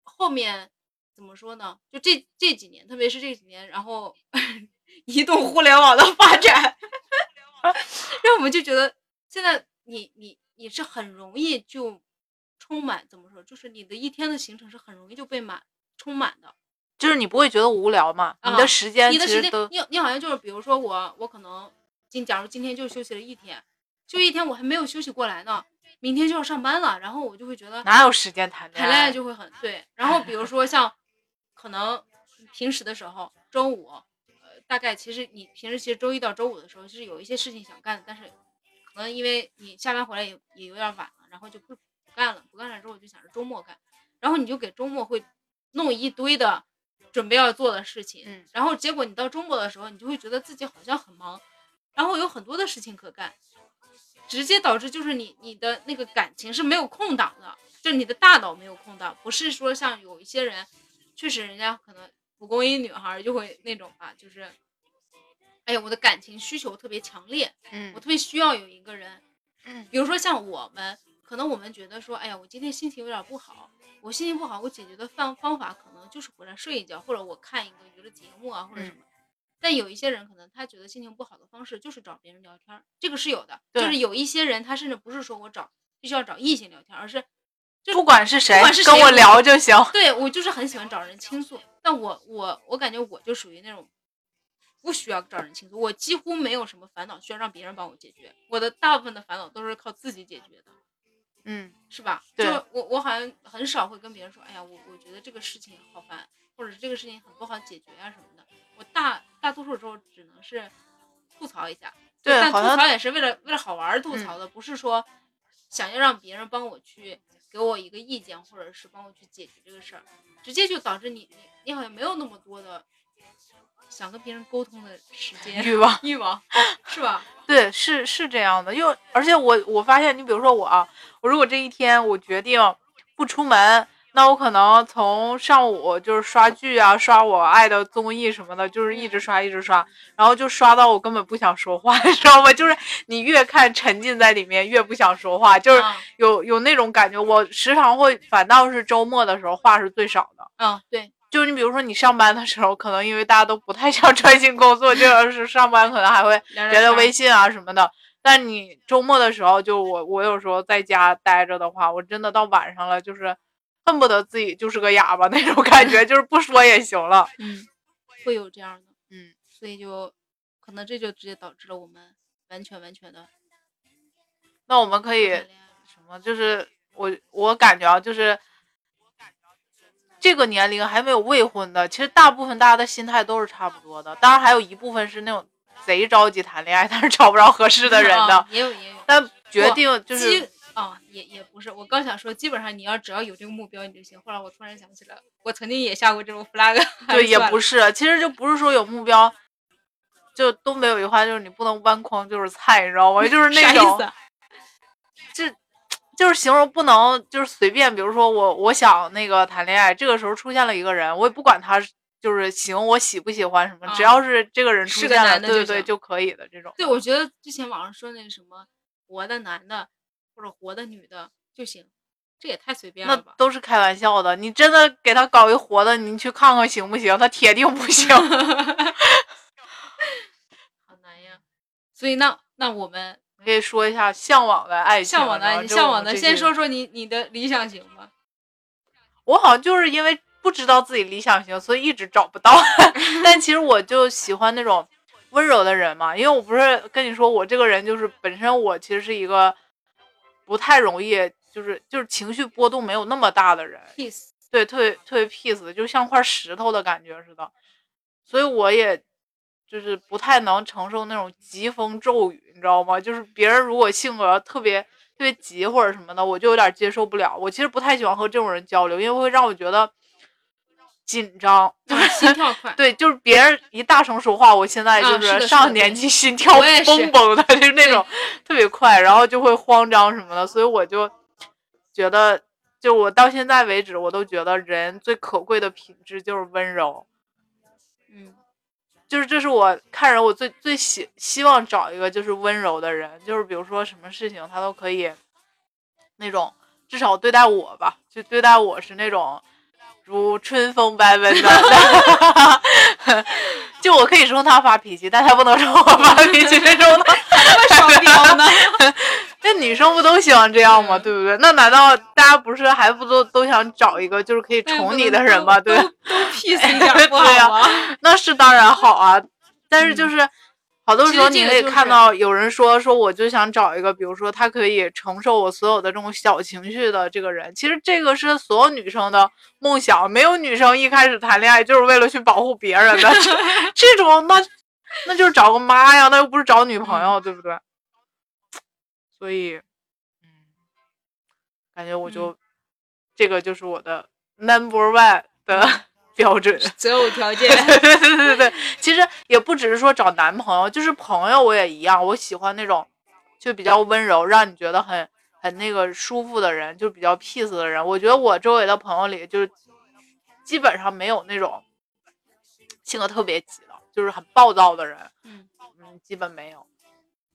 Speaker 1: 后面怎么说呢？就这这几年，特别是这几年，然后 <laughs> 移动互联网的发展，让我们就觉得现在你你你是很容易就充满怎么说？就是你的一天的行程是很容易就被满充满的。
Speaker 2: 就是你不会觉得无聊嘛？你
Speaker 1: 啊
Speaker 2: 的时间
Speaker 1: 你的时间你你好像就是，比如说我我可能今假如今天就休息了一天，休息一天我还没有休息过来呢，明天就要上班了，然后我就会觉得
Speaker 2: 哪有时间谈恋爱
Speaker 1: 谈恋爱就会很对。然后比如说像可能平时的时候，周五，呃，大概其实你平时其实周一到周五的时候是有一些事情想干的，但是可能因为你下班回来也也有点晚了，然后就不不干了，不干了之后就想着周末干，然后你就给周末会弄一堆的准备要做的事情，
Speaker 2: 嗯。
Speaker 1: 然后结果你到周末的时候，你就会觉得自己好像很忙，然后有很多的事情可干，直接导致就是你你的那个感情是没有空档的，就是你的大脑没有空档，不是说像有一些人，确实人家可能蒲公英女孩就会那种吧，就是，哎呀，我的感情需求特别强烈，
Speaker 2: 嗯
Speaker 1: 我特别需要有一个人，
Speaker 2: 嗯
Speaker 1: 比如说像我们，可能我们觉得说，哎呀，我今天心情有点不好，我心情不好，我解决的方方法可能就是回来睡一觉，或者我看一个娱乐节目啊，或者什么。但有一些人可能他觉得心情不好的方式就是找别人聊天，这个是有的。就是有一些人他甚至不是说我找必须要找异性聊天，而是就
Speaker 2: 不管是谁
Speaker 1: 不管是谁
Speaker 2: 跟我聊就行。<laughs>
Speaker 1: 对我就是很喜欢找人倾诉，但我我我感觉我就属于那种不需要找人倾诉，我几乎没有什么烦恼需要让别人帮我解决，我的大部分的烦恼都是靠自己解决的，
Speaker 2: 嗯
Speaker 1: 是吧？
Speaker 2: 对
Speaker 1: 就我我好像很少会跟别人说，哎呀，我我觉得这个事情好烦，或者是这个事情很不好解决啊什么的，我大大多数时候只能是吐槽一下，但
Speaker 2: 对好像嗯
Speaker 1: 吐槽也是为了为了好玩儿吐槽的，不是说想要让别人帮我去给我一个意见，或者是帮我去解决这个事儿，直接就导致你你你好像没有那么多的想跟别人沟通的时间
Speaker 2: 欲望。<laughs>
Speaker 1: 欲望，是吧？
Speaker 2: 对，是是这样的，因为而且我我发现，你比如说我啊，我如果这一天我决定不出门，那我可能从上午就是刷剧啊，刷我爱的综艺什么的，就是一直刷一直刷，然后就刷到我根本不想说话，<laughs> 你知道吗？就是你越看沉浸在里面，越不想说话，就是
Speaker 1: 啊
Speaker 2: 有有那种感觉。我时常会反倒是周末的时候话是最少的。
Speaker 1: 嗯，对，
Speaker 2: 就是你比如说你上班的时候，可能因为大家都不太想 <laughs> 专心工作，就是上班可能还会
Speaker 1: 聊
Speaker 2: 聊聊微
Speaker 1: 信，
Speaker 2: 信啊什么的。但你周末的时候，就我我有时候在家待着的话，我真的到晚上了，就是恨不得自己就是个哑巴那种感觉，就是不说也行了。
Speaker 1: 嗯，会有这样的，
Speaker 2: 嗯，
Speaker 1: 所以就可能这就直接导致了我们完全完全的
Speaker 2: 那我们可以什么？就是我我感觉啊，就是这个年龄还没有未婚的，其实大部分大家的心态都是差不多的。当然还有一部分是那种贼着急谈恋爱，但是找不着合适的人的。<laughs>
Speaker 1: 啊也有也有，
Speaker 2: 但决定就是
Speaker 1: 基啊，也也不是，我刚想说，基本上你要只要有这个目标你就行。后来我突然想起来，我曾经也下过这种 flag，<laughs>
Speaker 2: 对，也不
Speaker 1: 是
Speaker 2: 是，其实就不是说有目标，就东北有一句话就是你不能弯筐就是菜，你知道吗？<laughs> 就是那种
Speaker 1: 思，啊？
Speaker 2: 就就是形容不能就是随便，比如说我我想那个谈恋爱，这个时候出现了一个人，我也不管他就是行我喜不喜欢什么，只
Speaker 1: 啊
Speaker 2: 要是这个人出现了，对对对就可以的这种。
Speaker 1: 对，我觉得之前网上说那个什么活的男的或者活的女的就行，这也太随便了吧？
Speaker 2: 都是开玩笑的，你真的给他搞一活的，你去看看行不行？他铁定不行。<laughs>
Speaker 1: 好难呀。所以那那我们
Speaker 2: 可以说一下向往的爱情，
Speaker 1: 向往的爱情，向往的，先说说你你的理想型吧。
Speaker 2: 我好像就是因为不知道自己理想型，所以一直找不到。<laughs> 但其实我就喜欢那种温柔的人嘛，因为我不是跟你说，我这个人就是本身我其实是一个不太容易，就是就是情绪波动没有那么大的人
Speaker 1: ，peace，
Speaker 2: 对，特别特别 peace，就像块石头的感觉似的。所以我也就是不太能承受那种疾风骤雨，你知道吗？就是别人如果性格特别特别急或者什么的，我就有点接受不了。我其实不太喜欢和这种人交流，因为会让我觉得紧张。<laughs>
Speaker 1: 就是心跳快。
Speaker 2: 对，就是别人一大声说话，我现在
Speaker 1: 啊
Speaker 2: 就是上年纪心跳
Speaker 1: 我也是
Speaker 2: 嘣嘣的，就是那种特别快，然后就会慌张什么的，所以我就觉得，就我到现在为止，我都觉得人最可贵的品质就是温柔，
Speaker 1: 嗯，
Speaker 2: 就是这是我看人我最最希希望找一个就是温柔的人，就是比如说什么事情他都可以那种至少对待我吧，就对待我是那种如春风般温暖的，<laughs> 就我可以冲他发脾气，但他不能冲我发脾气那种的。
Speaker 1: 这么双标呢？<laughs>
Speaker 2: 那女生不都喜欢这样吗？
Speaker 1: 嗯
Speaker 2: 对不对？那难道大家不是还不都都想找一个就是可以宠你的人吗？对
Speaker 1: 都都 peace 一点不好 <laughs>
Speaker 2: 对呀
Speaker 1: 吗？
Speaker 2: 那是当然好啊，但是就是、好多时候你可以看到有人说说我就想找一个，比如说他可以承受我所有的这种小情绪的这个人。其实这个是所有女生的梦想，没有女生一开始谈恋爱就是为了去保护别人的。这 <laughs> 这种那那就是找个妈呀，那又不是找女朋友，对不对？所以，嗯，感觉我就、这个就是我的 number one 的、标准，<laughs>
Speaker 1: 择偶条件。<laughs>
Speaker 2: 对对对对对，其实也不只是说找男朋友，就是朋友我也一样，我喜欢那种就比较温柔，让你觉得很很那个舒服的人，就比较 peace 的人。我觉得我周围的朋友里，就是基本上没有那种性格特别急的，就是很暴躁的人。
Speaker 1: 嗯
Speaker 2: 嗯，基本没有，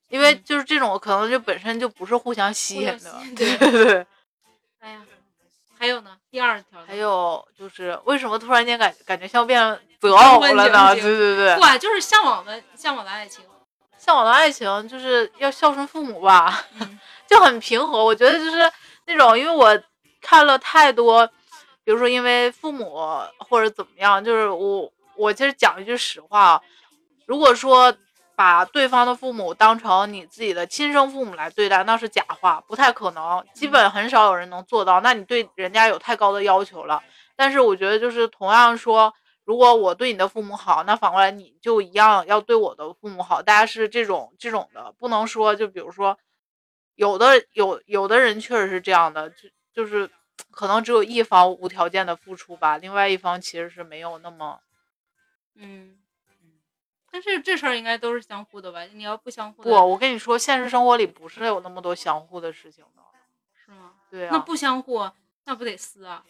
Speaker 2: 因为
Speaker 1: 嗯
Speaker 2: 就是这种可能就本身就不是互相吸引的对
Speaker 1: 对 <laughs>
Speaker 2: 对。
Speaker 1: 哎呀，还有呢，第二条
Speaker 2: 还有就是为什么突然间感感觉像变择偶了呢？
Speaker 1: 对
Speaker 2: 对对对，
Speaker 1: 哇，就是向往的向往的爱情。
Speaker 2: 向往的爱情就是要孝顺父母吧，
Speaker 1: 嗯
Speaker 2: 就很平和。我觉得就是那种，因为我看了太多，比如说因为父母或者怎么样，就是我我其实讲一句实话啊，如果说把对方的父母当成你自己的亲生父母来对待，那是假话，不太可能，基本很少有人能做到。那你对人家有太高的要求了。但是我觉得就是同样说，如果我对你的父母好，那反过来你就一样要对我的父母好。大家是这种这种的，不能说就比如说，有的有有的人确实是这样的，就就是 <tsk> 可能只有一方无条件的付出吧，另外一方其实是没有那么
Speaker 1: 嗯，但是这事儿应该都是相互的吧？你要不相互的，
Speaker 2: 不。我跟你说，现实生活里不是有那么多相互的事情的。
Speaker 1: 是吗？
Speaker 2: 对啊，
Speaker 1: 那不相互，那不得撕啊？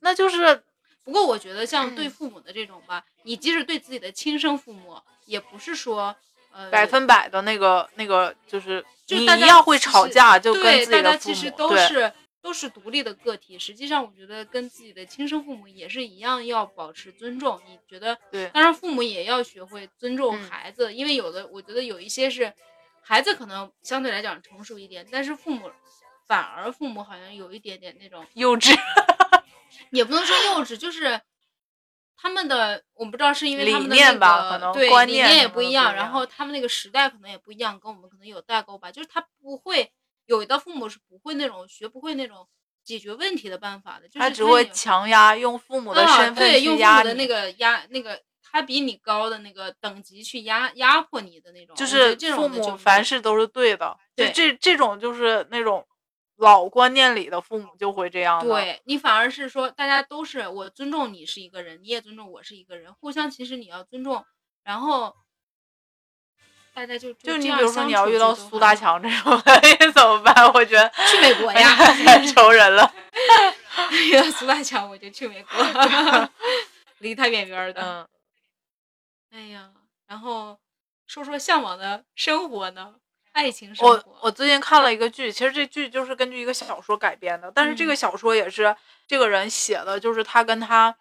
Speaker 2: 那就是
Speaker 1: 不过我觉得像对
Speaker 2: 嗯
Speaker 1: 父母的这种吧，你即使对自己的亲生父母，也不是说呃
Speaker 2: 百分百的那个那个，就是你一样会吵架，就跟
Speaker 1: 大
Speaker 2: 自己的父母
Speaker 1: 家其实都
Speaker 2: 对
Speaker 1: 是都是独立的个体。实际上，我觉得跟自己的亲生父母也是一样，要保持尊重。你觉得？
Speaker 2: 对
Speaker 1: 当然，父母也要学会尊重
Speaker 2: 嗯
Speaker 1: 孩子，因为有的我觉得有一些是孩子可能相对来讲成熟一点，但是父母反而父母好像有一点点那种
Speaker 2: 幼稚。
Speaker 1: 也不能说幼稚，就是他们的我不知道是因为他们的
Speaker 2: 理念
Speaker 1: 那个
Speaker 2: 吧可能
Speaker 1: 对理念
Speaker 2: 观念
Speaker 1: 也不一样然后他们那个时代可能也不一样，跟我们可能有代沟吧。就是他不会有的父母是不会那种学不会那种解决问题的办法的，就是
Speaker 2: 他只会强压，用父母的
Speaker 1: 啊
Speaker 2: 身份
Speaker 1: 对用父
Speaker 2: 去压你。
Speaker 1: 母的那个压那个他比你高的那个等级去压压迫你的那种，
Speaker 2: 就是父母凡事都是对的，就
Speaker 1: 对
Speaker 2: 这这种就是那种老观念里的父母就会这样。
Speaker 1: 对你反而是说，大家都是我尊重你是一个人，你也尊重我是一个人，互相其实你要尊重，然后大家就
Speaker 2: 就你比如说你要遇到苏大强这种 <laughs> 怎么办？我觉得
Speaker 1: 去美国呀，
Speaker 2: 太愁人了。
Speaker 1: 遇到苏大强我就去美国，<laughs> 离他远远的。
Speaker 2: 嗯，
Speaker 1: 哎呀，然后说说向往的生活呢，爱情生活。
Speaker 2: 我我最近看了一个剧，其实这剧就是根据一个小说改编的，但是这个
Speaker 1: 嗯
Speaker 2: 小说也是这个人写的，就是他跟她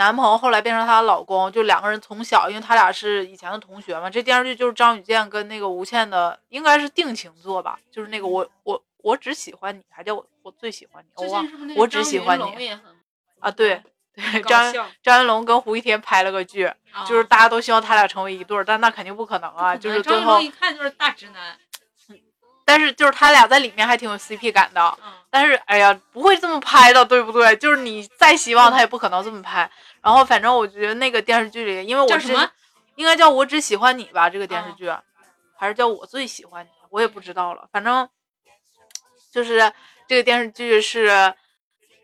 Speaker 2: 男朋友后来变成她的老公，就两个人从小，因为他俩是以前的同学嘛。这电视剧就是张雨健跟那个吴倩的，应该是定情作吧，就是那个我我我只喜欢你，还叫我我最喜欢你，我忘
Speaker 1: 最近是不是那个
Speaker 2: 我只喜欢你啊，对。对，张张云龙跟胡一天拍了个剧，就是
Speaker 1: 啊
Speaker 2: 大家都希望他俩成为一对儿，但那肯定不可能啊！就是最后
Speaker 1: 一看就是大直男。
Speaker 2: 但是就是他俩在里面还挺有 CP 感的。
Speaker 1: 嗯，
Speaker 2: 但是哎呀，不会这么拍的，对不对？就是你再希望他也不可能这么拍。然后反正我觉得那个电视剧里，因为我之
Speaker 1: 叫什么？
Speaker 2: 应该叫我只喜欢你吧，这个电视
Speaker 1: 哦
Speaker 2: 剧，还是叫我最喜欢你，我也不知道了。反正就是这个电视剧是，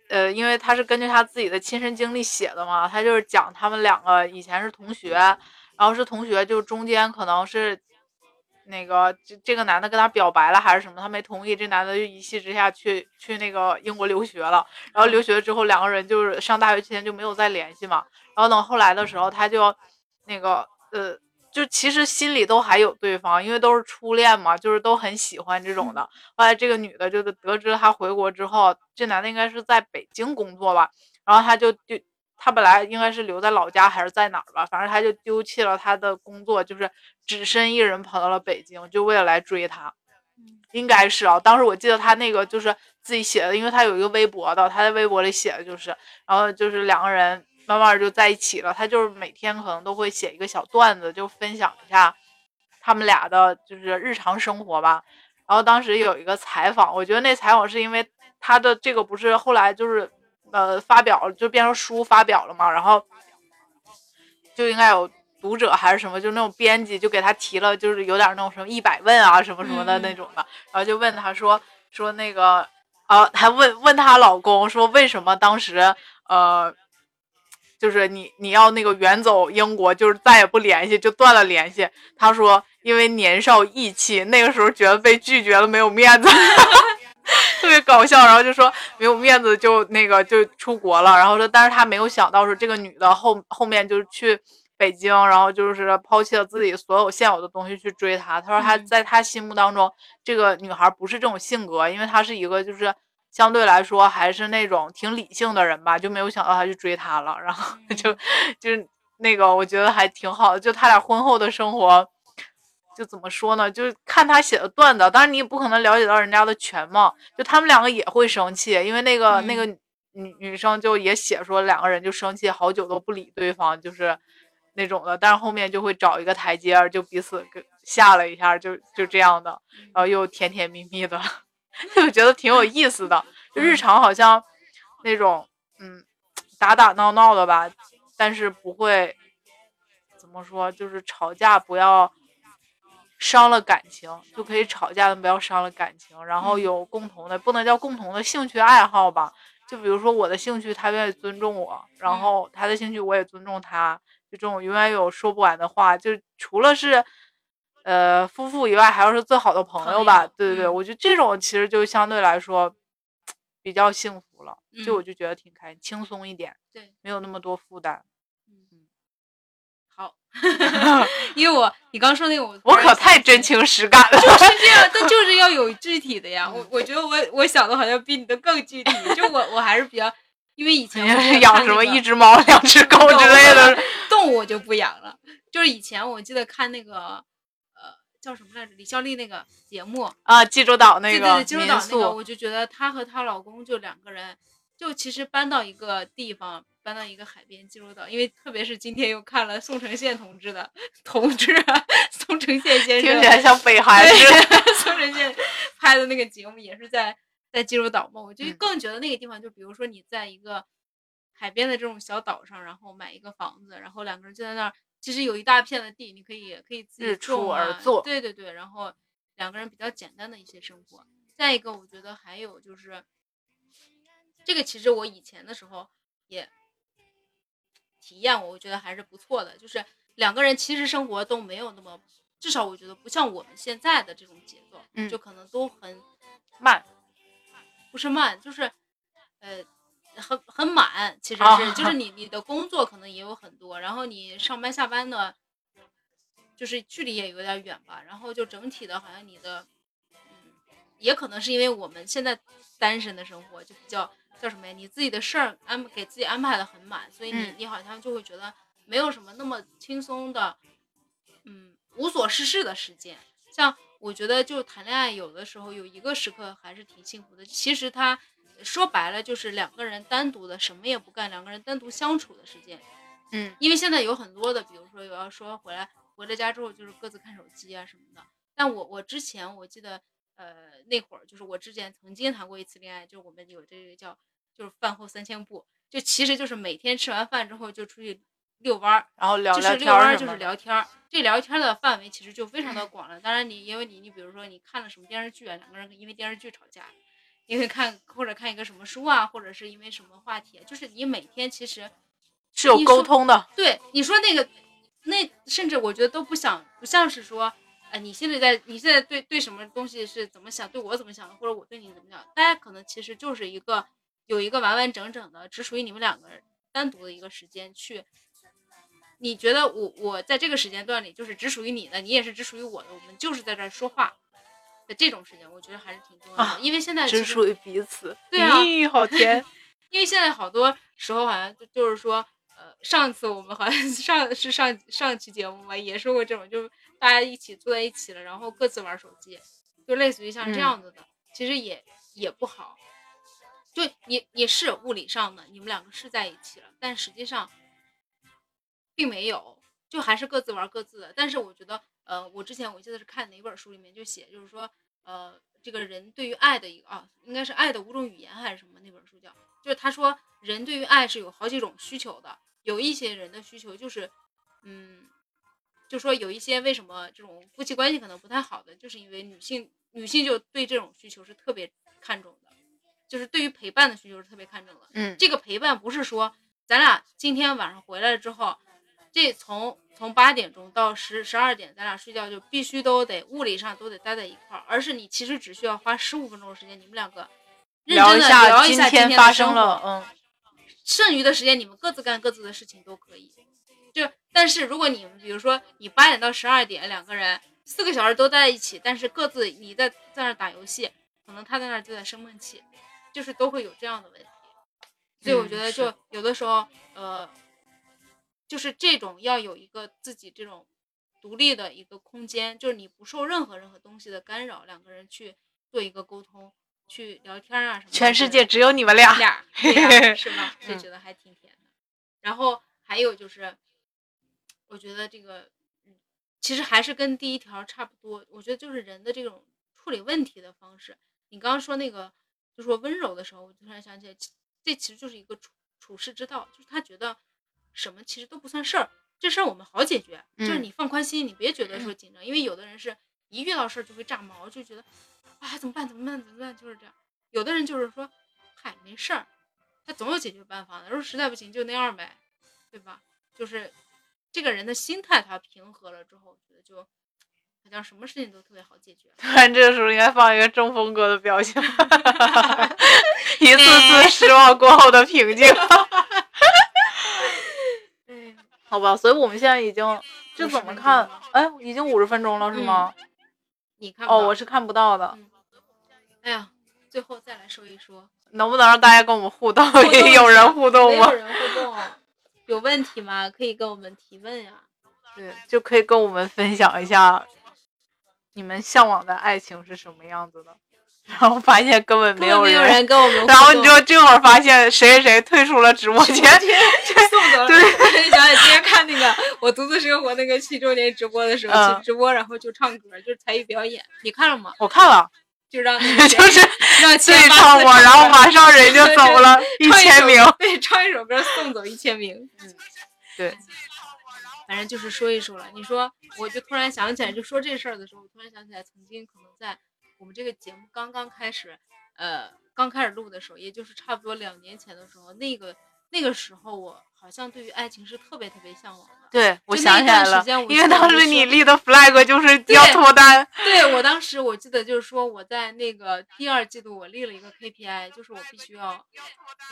Speaker 2: 呃，因为他是根据他自己的亲身经历写的嘛，他就是讲他们两个以前是同学，然后是同学，就中间可能是。那个这这个男的跟她表白了还是什么，她没同意，这男的就一气之下去去那个英国留学了，然后留学之后两个人就是上大学期间就没有再联系嘛，然后等后来的时候他就那个呃，就其实心里都还有对方，因为都是初恋嘛，就是都很喜欢这种的。后来这个女的就得知他回国之后，这男的应该是在北京工作吧，然后他就就他本来应该是留在老家还是在哪儿吧，反正他就丢弃了他的工作，就是只身一人跑到了北京，就为了来追他。应该是啊，当时我记得他那个就是自己写的，因为他有一个微博的，他在微博里写的就是，然后就是两个人慢慢就在一起了。他就是每天可能都会写一个小段子，就分享一下他们俩的就是日常生活吧。然后当时有一个采访，我觉得那采访是因为他的这个不是后来就是呃发表就变成书发表了嘛，然后就应该有读者还是什么，就那种编辑就给他提了，就是有点那种什么一百问啊什么什么的那种的，然后就问他说说那个啊，还问问她老公说为什么当时呃就是你你要那个远走英国，就是再也不联系，就断了联系。他说因为年少意气，那个时候觉得被拒绝了没有面子，<laughs> <laughs> 特别搞笑。然后就说没有面子就那个就出国了。然后说，但是他没有想到说这个女的后后面就是去北京，然后就是抛弃了自己所有现有的东西去追他。他说他在他心目当中，这个女孩不是这种性格，因为她是一个就是。相对来说还是那种挺理性的人吧，就没有想到他去追她了，然后 <laughs> 就就是那个我觉得还挺好的，就他俩婚后的生活，就怎么说呢？就是看他写的段子，当然你也不可能了解到人家的全貌，就他们两个也会生气，因为那个那个女女生就也写说两个人就生气好久都不理对方，就是那种的，但是后面就会找一个台阶，就彼此给下了一下，就就这样的，然后又甜甜蜜蜜的。<laughs> 就觉得挺有意思的，就日常好像那种嗯打打闹闹的吧，但是不会怎么说，就是吵架不要伤了感情，就可以吵架，但不要伤了感情。然后有共同的，不能叫共同的兴趣爱好吧？就比如说我的兴趣，他愿意尊重我，然后他的兴趣我也尊重他，就这种永远有说不完的话。就除了是。呃，夫妇以外还要是最好的朋友吧？对对对，我觉得这种其实就相对来说比较幸福了，就我就觉得挺开心、轻松一点，
Speaker 1: 对，
Speaker 2: 没有那么多负担。<laughs>
Speaker 1: 因为我你刚说那个我
Speaker 2: 我可太真情实感了，
Speaker 1: 就是这样，但就是要有具体的呀。<laughs> 我我觉得我我想的好像比你的更具体，就我我还是比较，因为以前
Speaker 2: 是养什么一只猫、两只狗之类的
Speaker 1: 动物，我就不养了。就是以前我记得看那个呃。叫什么来着？李孝利那个节目
Speaker 2: 啊，济州岛那
Speaker 1: 个，对对对，济州岛那个，我就觉得她和她老公就两个人，就其实搬到一个地方，搬到一个海边济州岛，因为特别是今天又看了宋承宪同志的同志，宋承宪先生
Speaker 2: 听起来像北韩似
Speaker 1: 的，<laughs> 宋承宪拍的那个节目也是在在济州岛嘛，我就更觉得那个地方，就比如说你在一个海边的这种小岛上，然后买一个房子，然后两个人就在那儿。其实有一大片的地，你可以可以自己种啊，对对对，然后两个人比较简单的一些生活。再一个，我觉得还有就是，这个其实我以前的时候也体验过，我觉得还是不错的。就是两个人其实生活都没有那么，至少我觉得不像我们现在的这种节奏，就可能都很
Speaker 2: 慢，
Speaker 1: 不是慢，就是呃。很很满，其实是就是你你的工作可能也有很多，然后你上班下班的，就是距离也有点远吧，然后就整体的好像你的，嗯，也可能是因为我们现在单身的生活就比较叫什么呀？你自己的事儿安给自己安排的很满，所以你你好像就会觉得没有什么那么轻松的，嗯，无所事事的时间。像我觉得就谈恋爱，有的时候有一个时刻还是挺幸福的，其实他。说白了就是两个人单独的什么也不干，两个人单独相处的时间，
Speaker 2: 嗯，
Speaker 1: 因为现在有很多的，比如说有要说回来回了家之后就是各自看手机啊什么的。但我我之前我记得，呃，那会儿就是我之前曾经谈过一次恋爱，就是我们有这个叫就是饭后三千步，就其实就是每天吃完饭之后就出去遛弯儿，
Speaker 2: 然后聊
Speaker 1: 聊天，就是遛弯就是聊天儿。这聊天的范围其实就非常的广了。当然你因为你你比如说你看了什么电视剧啊，两个人因为电视剧吵架。因为看或者看一个什么书啊，或者是因为什么话题，就是你每天其实
Speaker 2: 是有沟通的。
Speaker 1: 对，你说那个，那甚至我觉得都不想，不像是说，哎，你现在在，你现在对对什么东西是怎么想，对我怎么想的，或者我对你怎么想，大家可能其实就是一个有一个完完整整的，只属于你们两个人单独的一个时间去。你觉得我我在这个时间段里就是只属于你的，你也是只属于我的，我们就是在这儿说话。的这种时间，我觉得还是挺重要的，因为现在
Speaker 2: 只属于彼此。
Speaker 1: 对啊，
Speaker 2: 好甜。<laughs>
Speaker 1: 因为现在好多时候好像就就是说，呃，上次我们好像 <laughs> 上是上上期节目嘛，也说过这种，就是大家一起坐在一起了，然后各自玩手机，就类似于像这样子的，其实也也不好。就也也是物理上的，你们两个是在一起了，但实际上并没有，就还是各自玩各自的。但是我觉得。呃，我之前我记得是看哪本书里面就写，就是说，呃，这个人对于爱的一个啊，应该是爱的五种语言还是什么那本书叫，就是他说人对于爱是有好几种需求的，有一些人的需求就是，嗯，就说有一些为什么这种夫妻关系可能不太好的，就是因为女性女性就对这种需求是特别看重的，就是对于陪伴的需求是特别看重的，
Speaker 2: 嗯，
Speaker 1: 这个陪伴不是说咱俩今天晚上回来之后，这从从八点钟到十十二点，咱俩睡觉就必须都得物理上都得待在一块儿，而是你其实只需要花十五分钟的时间，你们两个认真的聊一下
Speaker 2: 今
Speaker 1: 天
Speaker 2: 发生了，嗯，
Speaker 1: 剩余的时间你们各自干各自的事情都可以。就但是如果你们比如说你八点到十二点两个人四个小时都待在一起，但是各自你在在那打游戏，可能他在那儿就在生闷气，就是都会有这样的问题。所以我觉得就有的时候，呃，就是这种要有一个自己这种独立的一个空间，就是你不受任何任何东西的干扰，两个人去做一个沟通，去聊天啊什么。
Speaker 2: 全世界只有你们俩，
Speaker 1: 俩 <laughs> 是吧？就觉得还挺甜的。然后还有就是，我觉得这个，其实还是跟第一条差不多。我觉得就是人的这种处理问题的方式。你刚刚说那个，就说温柔的时候，我突然想起来。这其实就是一个处处世之道，就是他觉得什么其实都不算事儿，这事儿我们好解决，就是你放宽心，你别觉得说紧张，因为有的人是一遇到事儿就会炸毛，就觉得啊怎么办怎么办怎么办，就是这样。有的人就是说嗨没事儿，他总有解决办法的，如果实在不行就那样呗，对吧？就是这个人的心态他平和了之后，我觉得就。好像什么事情都特别好解决。
Speaker 2: 突然这个时候应该放一个中风哥的表情 <laughs> <laughs> 一次次失望过后的平静。<laughs> 好吧，所以我们现在已经这怎么看？哎，已经五十分钟了是吗？
Speaker 1: 你看
Speaker 2: 哦，我是看不到的。
Speaker 1: 哎呀，最后再来说一说，
Speaker 2: 能不能让大家跟我们互动？
Speaker 1: 有
Speaker 2: 人互动
Speaker 1: 吗？有人互动，有问题吗？可以跟我们提问呀。
Speaker 2: 对，就可以跟我们分享一下。你们向往的爱情是什么样子的？然后发现根本没有
Speaker 1: 人跟我们，
Speaker 2: 然后你就这会儿发现谁谁谁退出了直播间，
Speaker 1: 送走了。
Speaker 2: 对，
Speaker 1: 想想今天看那个我独自生活那个七周年直播的时候，去直播然后就唱歌，就是才艺表演，你看了吗？
Speaker 2: 我看了，
Speaker 1: 就让 <laughs>
Speaker 2: 就是
Speaker 1: 让
Speaker 2: 自己唱过，然后马上人就走了，<laughs> 一千名，
Speaker 1: 对，唱一首歌送走一千名，
Speaker 2: 嗯，对。
Speaker 1: 反正就是说一说了，你说我就突然想起来，就说这事儿的时候，我突然想起来，曾经可能在我们这个节目刚刚开始，呃，刚开始录的时候，也就是差不多两年前的时候，那个那个时候，我好像对于爱情是特别特别向往的。
Speaker 2: 对，我想起来了，因为当时你立的 flag 就是要脱单。
Speaker 1: 对，我当时我记得就是说我在那个第二季度我立了一个 KPI，就是我必须要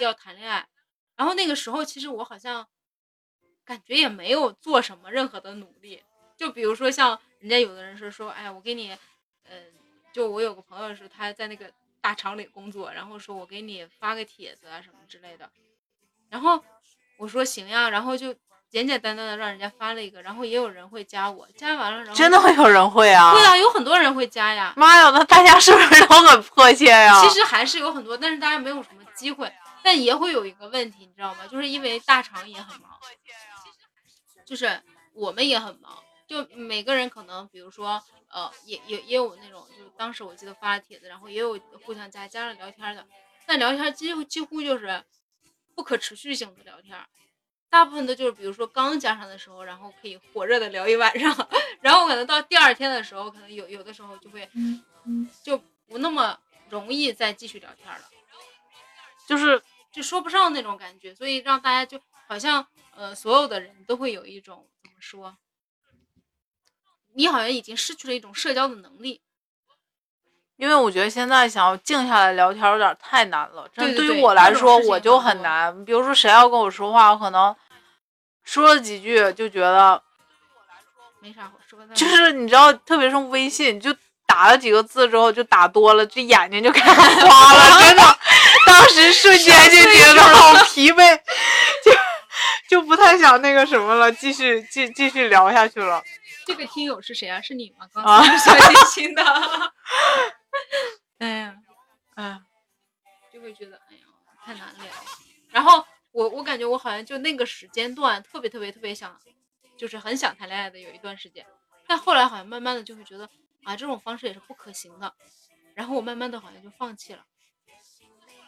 Speaker 1: 要谈恋爱。然后那个时候其实我好像。感觉也没有做什么任何的努力，就比如说像人家有的人是说，哎，我给你，嗯，就我有个朋友是他在那个大厂里工作，然后说我给你发个帖子啊什么之类的，然后我说行呀，然后就简简单单的让人家发了一个，然后也有人会加我，加完了然后
Speaker 2: 真的会有人会啊？
Speaker 1: 会啊，有很多人会加呀。
Speaker 2: 妈呀，那大家是不是都很迫切呀？
Speaker 1: 其实还是有很多，但是大家没有什么机会，但也会有一个问题，你知道吗？就是因为大厂也很忙。就是我们也很忙，就每个人可能，比如说，呃，也也也有那种，就当时我记得发了帖子，然后也有互相加加了聊天的，但聊天几乎几乎就是不可持续性的聊天，大部分的就是比如说刚加上的时候，然后可以火热的聊一晚上，<laughs> 然后可能到第二天的时候，可能有有的时候就会就不那么容易再继续聊天了，就是就说不上那种感觉，所以让大家就好像。呃，所有的人都会有一种怎么说？你好像已经失去了一种社交的能力，
Speaker 2: 因为我觉得现在想要静下来聊天有点太难了。
Speaker 1: 对
Speaker 2: 对于我来说，我就很难。比如说谁要跟我说话，我可能说了几句就觉得
Speaker 1: 没啥说的。<laughs>
Speaker 2: 就是你知道，特别是微信，就打了几个字之后，就打多了，这眼睛就开始花了，真的，当时瞬间就觉得好疲惫，就。就不太想那个什么了，继续继继续聊下去了。
Speaker 1: 这个听友是谁啊？是你吗？刚才小心心的。<laughs> 哎呀，哎呀，就会觉得哎呀太难聊。然后我我感觉我好像就那个时间段特别特别特别想，就是很想谈恋爱的有一段时间。但后来好像慢慢的就会觉得啊这种方式也是不可行的。然后我慢慢的好像就放弃了，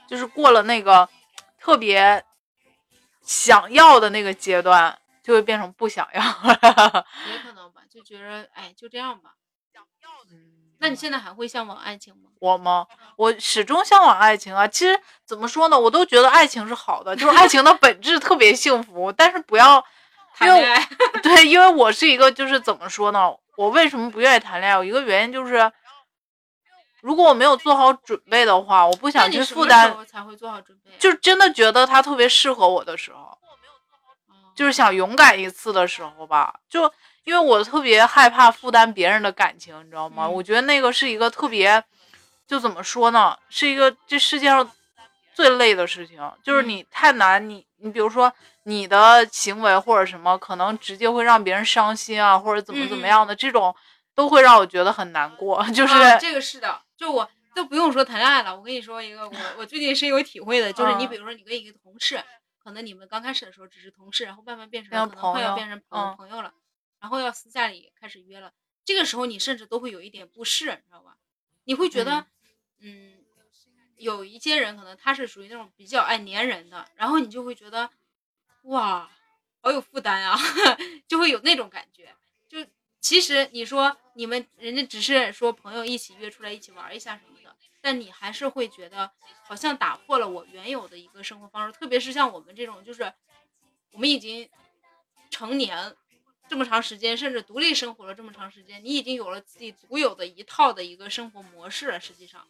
Speaker 2: 就是过了那个特别。想要的那个阶段就会变成不想要，<laughs>
Speaker 1: 就觉得哎，就这样吧。
Speaker 2: 嗯，
Speaker 1: 那你现在还会向往爱情吗？
Speaker 2: 我吗？我始终向往爱情啊。其实怎么说呢，我都觉得爱情是好的，就是爱情的本质特别幸福。但是不要 <laughs>
Speaker 1: 谈恋爱，
Speaker 2: 对，因为我是一个就是怎么说呢？我为什么不愿意谈恋爱？有一个原因就是，如果我没有做好准备的话，我不想去负担。
Speaker 1: 才会做好准备？
Speaker 2: 就真的觉得他特别适合我的时候，就是想勇敢一次的时候吧，就。因为我特别害怕负担别人的感情，你知道吗？我觉得那个是一个特别，就怎么说呢，是一个这世界上最累的事情。就是你太难，你你比如说你的行为或者什么，可能直接会让别人伤心啊，或者怎么怎么样的，这种都会让我觉得很难过。就是
Speaker 1: 这个是的，就我都不用说谈恋爱了，我跟你说一个，我我最近深有体会的，就是你比如说你跟一个同事，可能你们刚开始的时候只是同事，然后慢慢变成可能快要变成朋朋友了。然后要私下里开始约了，这个时候你甚至都会有一点不适，你知道吧？你会觉得，嗯，有一些人可能他是属于那种比较爱粘人的，然后你就会觉得，哇，好有负担啊，<laughs> 就会有那种感觉。就其实你说你们人家只是说朋友一起约出来一起玩一下什么的，但你还是会觉得好像打破了我原有的一个生活方式，特别是像我们这种，就是我们已经成年。这么长时间，甚至独立生活了这么长时间，你已经有了自己独有的一套的一个生活模式了。实际上，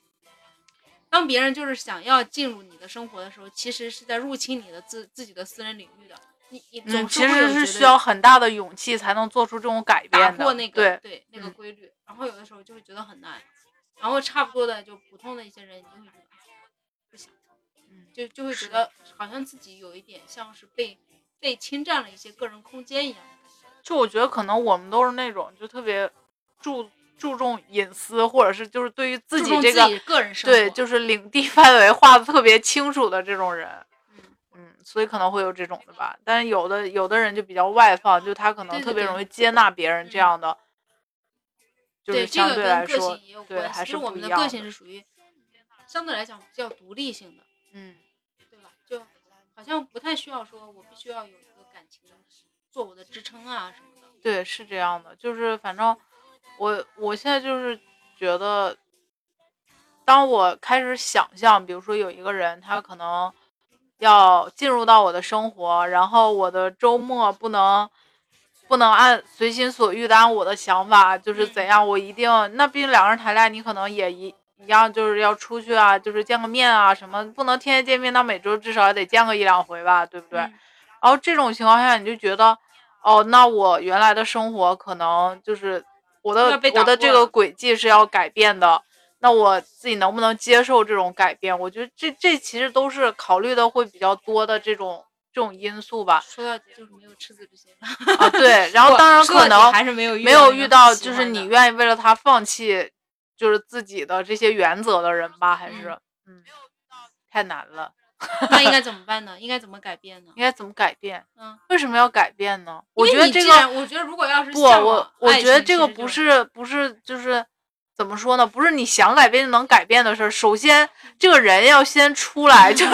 Speaker 1: 当别人就是想要进入你的生活的时候，其实是在入侵你的自自己的私人领域的。你你总
Speaker 2: 其实是需要很大的勇气才能做出这种改变，
Speaker 1: 打破那个
Speaker 2: 对
Speaker 1: 那个规律。然后有的时候就会觉得很难。然后差不多的就普通的一些人，你就会觉得不想，嗯，就就会觉得好像自己有一点像是被被侵占了一些个人空间一样。
Speaker 2: 就我觉得可能我们都是那种就特别注注重隐私，或者是就是对于自己这个
Speaker 1: 个人
Speaker 2: 对就是领地范围画的特别清楚的这种人，嗯嗯，所以可能会有这种的吧。但是有的有的人就比较外放，就他可能特别容易接纳别人这样的，就是相
Speaker 1: 对
Speaker 2: 来说对还是
Speaker 1: 我们
Speaker 2: 的
Speaker 1: 个性是属于相对来讲比较独立性的，
Speaker 2: 嗯，
Speaker 1: 对吧？就好像不太需要说我必须要有。做我的支撑啊什么的，
Speaker 2: 对，是这样的，就是反正我我现在就是觉得，当我开始想象，比如说有一个人，他可能要进入到我的生活，然后我的周末不能不能按随心所欲的按我的想法，就是怎样，我一定那毕竟两个人谈恋爱，你可能也一一样，就是要出去啊，就是见个面啊什么，不能天天见面，那每周至少也得见个一两回吧，对不对？然后这种情况下，你就觉得。哦，那我原来的生活可能就是我的我的这个轨迹是要改变的，那我自己能不能接受这种改变？我觉得这这其实都是考虑的会比较多的这种这种因素吧。
Speaker 1: 说到底就是没有赤子之心啊，
Speaker 2: 对，<laughs> 然后当然可能
Speaker 1: 还是没有
Speaker 2: 没有遇
Speaker 1: 到，
Speaker 2: 就是你愿意为了他放弃就是自己的这些原则的人吧？还是嗯，太难了。<laughs>
Speaker 1: 那应该怎么办呢？应该怎么改变呢？
Speaker 2: 应该怎么改变？
Speaker 1: 嗯，
Speaker 2: 为什么要改变呢？我觉得这个，
Speaker 1: 我觉得如果要是
Speaker 2: 不，我我觉得这个不是不是就是怎么说呢？不是你想改变就能改变的事儿。首先，这个人要先出来，<laughs> 就是。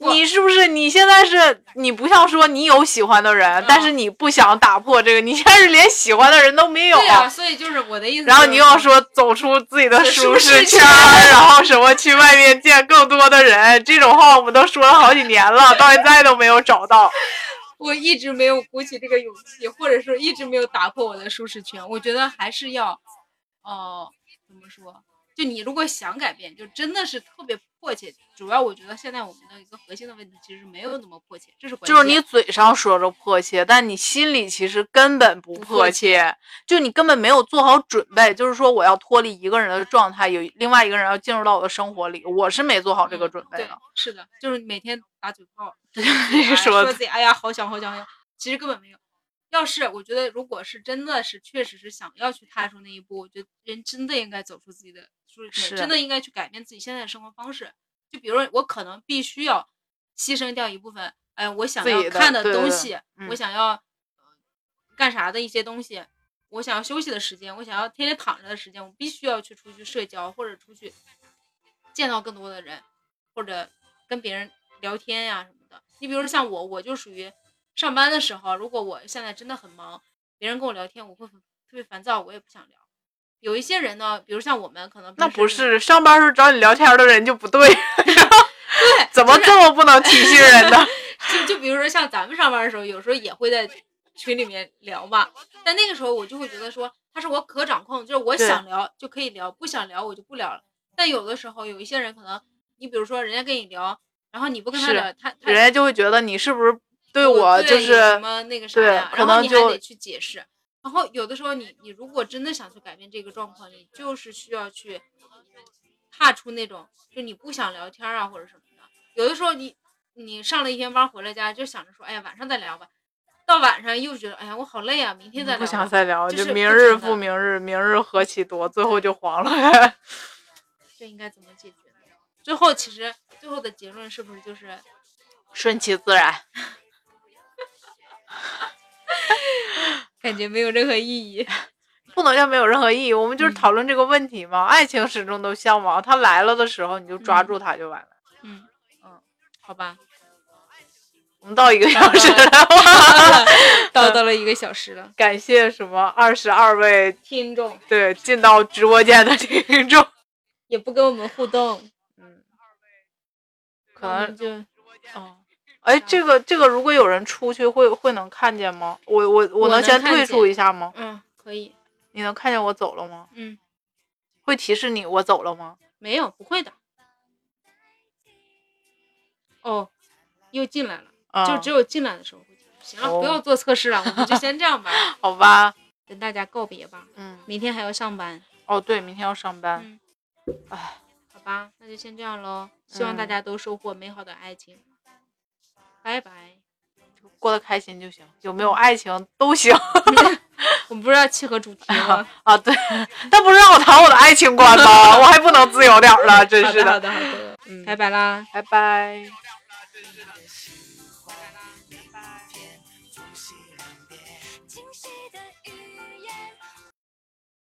Speaker 2: 你是不是你现在是你不像说你有喜欢的人，但是你不想打破这个，你现在是连喜欢的人都没有。
Speaker 1: 对啊，所以就是我的意思。
Speaker 2: 然后你又要说走出自己的舒
Speaker 1: 适
Speaker 2: 圈，然后什么去外面见更多的人，这种话我们都说了好几年了，<laughs> 到现在都没有找到。
Speaker 1: 我一直没有鼓起这个勇气，或者说一直没有打破我的舒适圈。我觉得还是要，哦，怎么说？就你如果想改变，就真的是特别迫切。主要我觉得现在我们的一个核心的问题其实没有那么迫切，这是
Speaker 2: 就是你嘴上说着迫切，但你心里其实根本
Speaker 1: 不
Speaker 2: 迫切。就你根本没有做好准备，就是说我要脱离一个人的状态，有另外一个人要进入到我的生活里，我是没做好这个准备的。
Speaker 1: 是的，就是每天打嘴炮，<laughs>
Speaker 2: 说
Speaker 1: 自己哎呀好想好想好想，其实根本没有。要是我觉得，如果是真的是确实是想要去踏出那一步，我觉得人真的应该走出自己的舒适圈，真的应该去改变自己现在的生活方式。就比如我可能必须要牺牲掉一部分，哎，我想要看
Speaker 2: 的
Speaker 1: 东西，我想要干啥的一些东西，我想要休息的时间，我想要天天躺着的时间，我必须要去出去社交，或者出去见到更多的人，或者跟别人聊天呀什么的。你比如说像我，我就属于。上班的时候，如果我现在真的很忙，别人跟我聊天，我会特别烦躁，我也不想聊。有一些人呢，比如像我们可能
Speaker 2: 那不是上班时候找你聊天的人就不对，<laughs>
Speaker 1: 对，
Speaker 2: 怎么这么不能体恤人呢？<laughs>
Speaker 1: 就就比如说像咱们上班的时候，有时候也会在群里面聊嘛，但那个时候我就会觉得说，他是我可掌控，就是我想聊就可以聊，不想聊我就不聊了。但有的时候有一些人可能，你比如说人家跟你聊，然后你不跟他聊，他他
Speaker 2: 人家就会觉得你是不是对
Speaker 1: 我
Speaker 2: 我就
Speaker 1: 是什
Speaker 2: 是
Speaker 1: 么那个啥
Speaker 2: 对
Speaker 1: 呀，
Speaker 2: 可能就
Speaker 1: 然后你还得去解释。然后有的时候你你如果真的想去改变这个状况，你就是需要去踏出那种就你不想聊天啊或者什么的。有的时候你你上了一天班回了家就想着说，哎呀晚上再聊吧，到晚上又觉得哎呀我好累啊，明天再聊吧。
Speaker 2: 不想再聊，
Speaker 1: 就是
Speaker 2: 明日复明日，明日何其多，最后就黄了。<laughs>
Speaker 1: 这应该怎么解决呢？最后其实最后的结论是不是就是
Speaker 2: 顺其自然。<laughs> <laughs>
Speaker 1: 感觉没有任何意义？<laughs>
Speaker 2: 不能叫没有任何意义，我们就是
Speaker 1: 嗯
Speaker 2: 讨论这个问题嘛。爱情始终都向往，它来了的时候你就抓
Speaker 1: 嗯
Speaker 2: 住它就完了。
Speaker 1: 嗯嗯，好吧，
Speaker 2: 我们到一个小时了，
Speaker 1: 到 <laughs> 到了一个小时了，
Speaker 2: 感谢什么二十二位
Speaker 1: 听众
Speaker 2: 对进到直播间的听众。
Speaker 1: 也不跟我们互动，
Speaker 2: 嗯，可能
Speaker 1: 就
Speaker 2: 哦，哎，这个这个，如果有人出去会会能看见吗？我我
Speaker 1: 我
Speaker 2: 能先退出一下吗？
Speaker 1: 嗯可以，
Speaker 2: 你能看见我走了吗？
Speaker 1: 嗯，
Speaker 2: 会提示你我走了吗？
Speaker 1: 没有不会的。哦，又进来了，
Speaker 2: 啊，
Speaker 1: 就只有进来的时候会进。行了，
Speaker 2: 哦
Speaker 1: 不要做测试了，我们就先这样吧，<laughs>
Speaker 2: 好吧。
Speaker 1: 跟大家告别吧。
Speaker 2: 嗯，
Speaker 1: 明天还要上班，
Speaker 2: 哦，对，明天要上班。
Speaker 1: 嗯
Speaker 2: 唉，
Speaker 1: 好吧，那就先这样喽。希望大
Speaker 2: 嗯
Speaker 1: 家都收获美好的爱情，拜拜。
Speaker 2: 过得开心就行，有没有爱情都行 <laughs>
Speaker 1: 我们不是要契合主题吗？<laughs>
Speaker 2: 啊。对，<laughs> 但不是让我谈我的爱情观吗？我还不能自由点了，真是
Speaker 1: 好的，好
Speaker 2: 的。
Speaker 1: 的，好的，
Speaker 2: 嗯，
Speaker 1: 拜拜啦。
Speaker 2: 拜拜。
Speaker 3: 惊喜的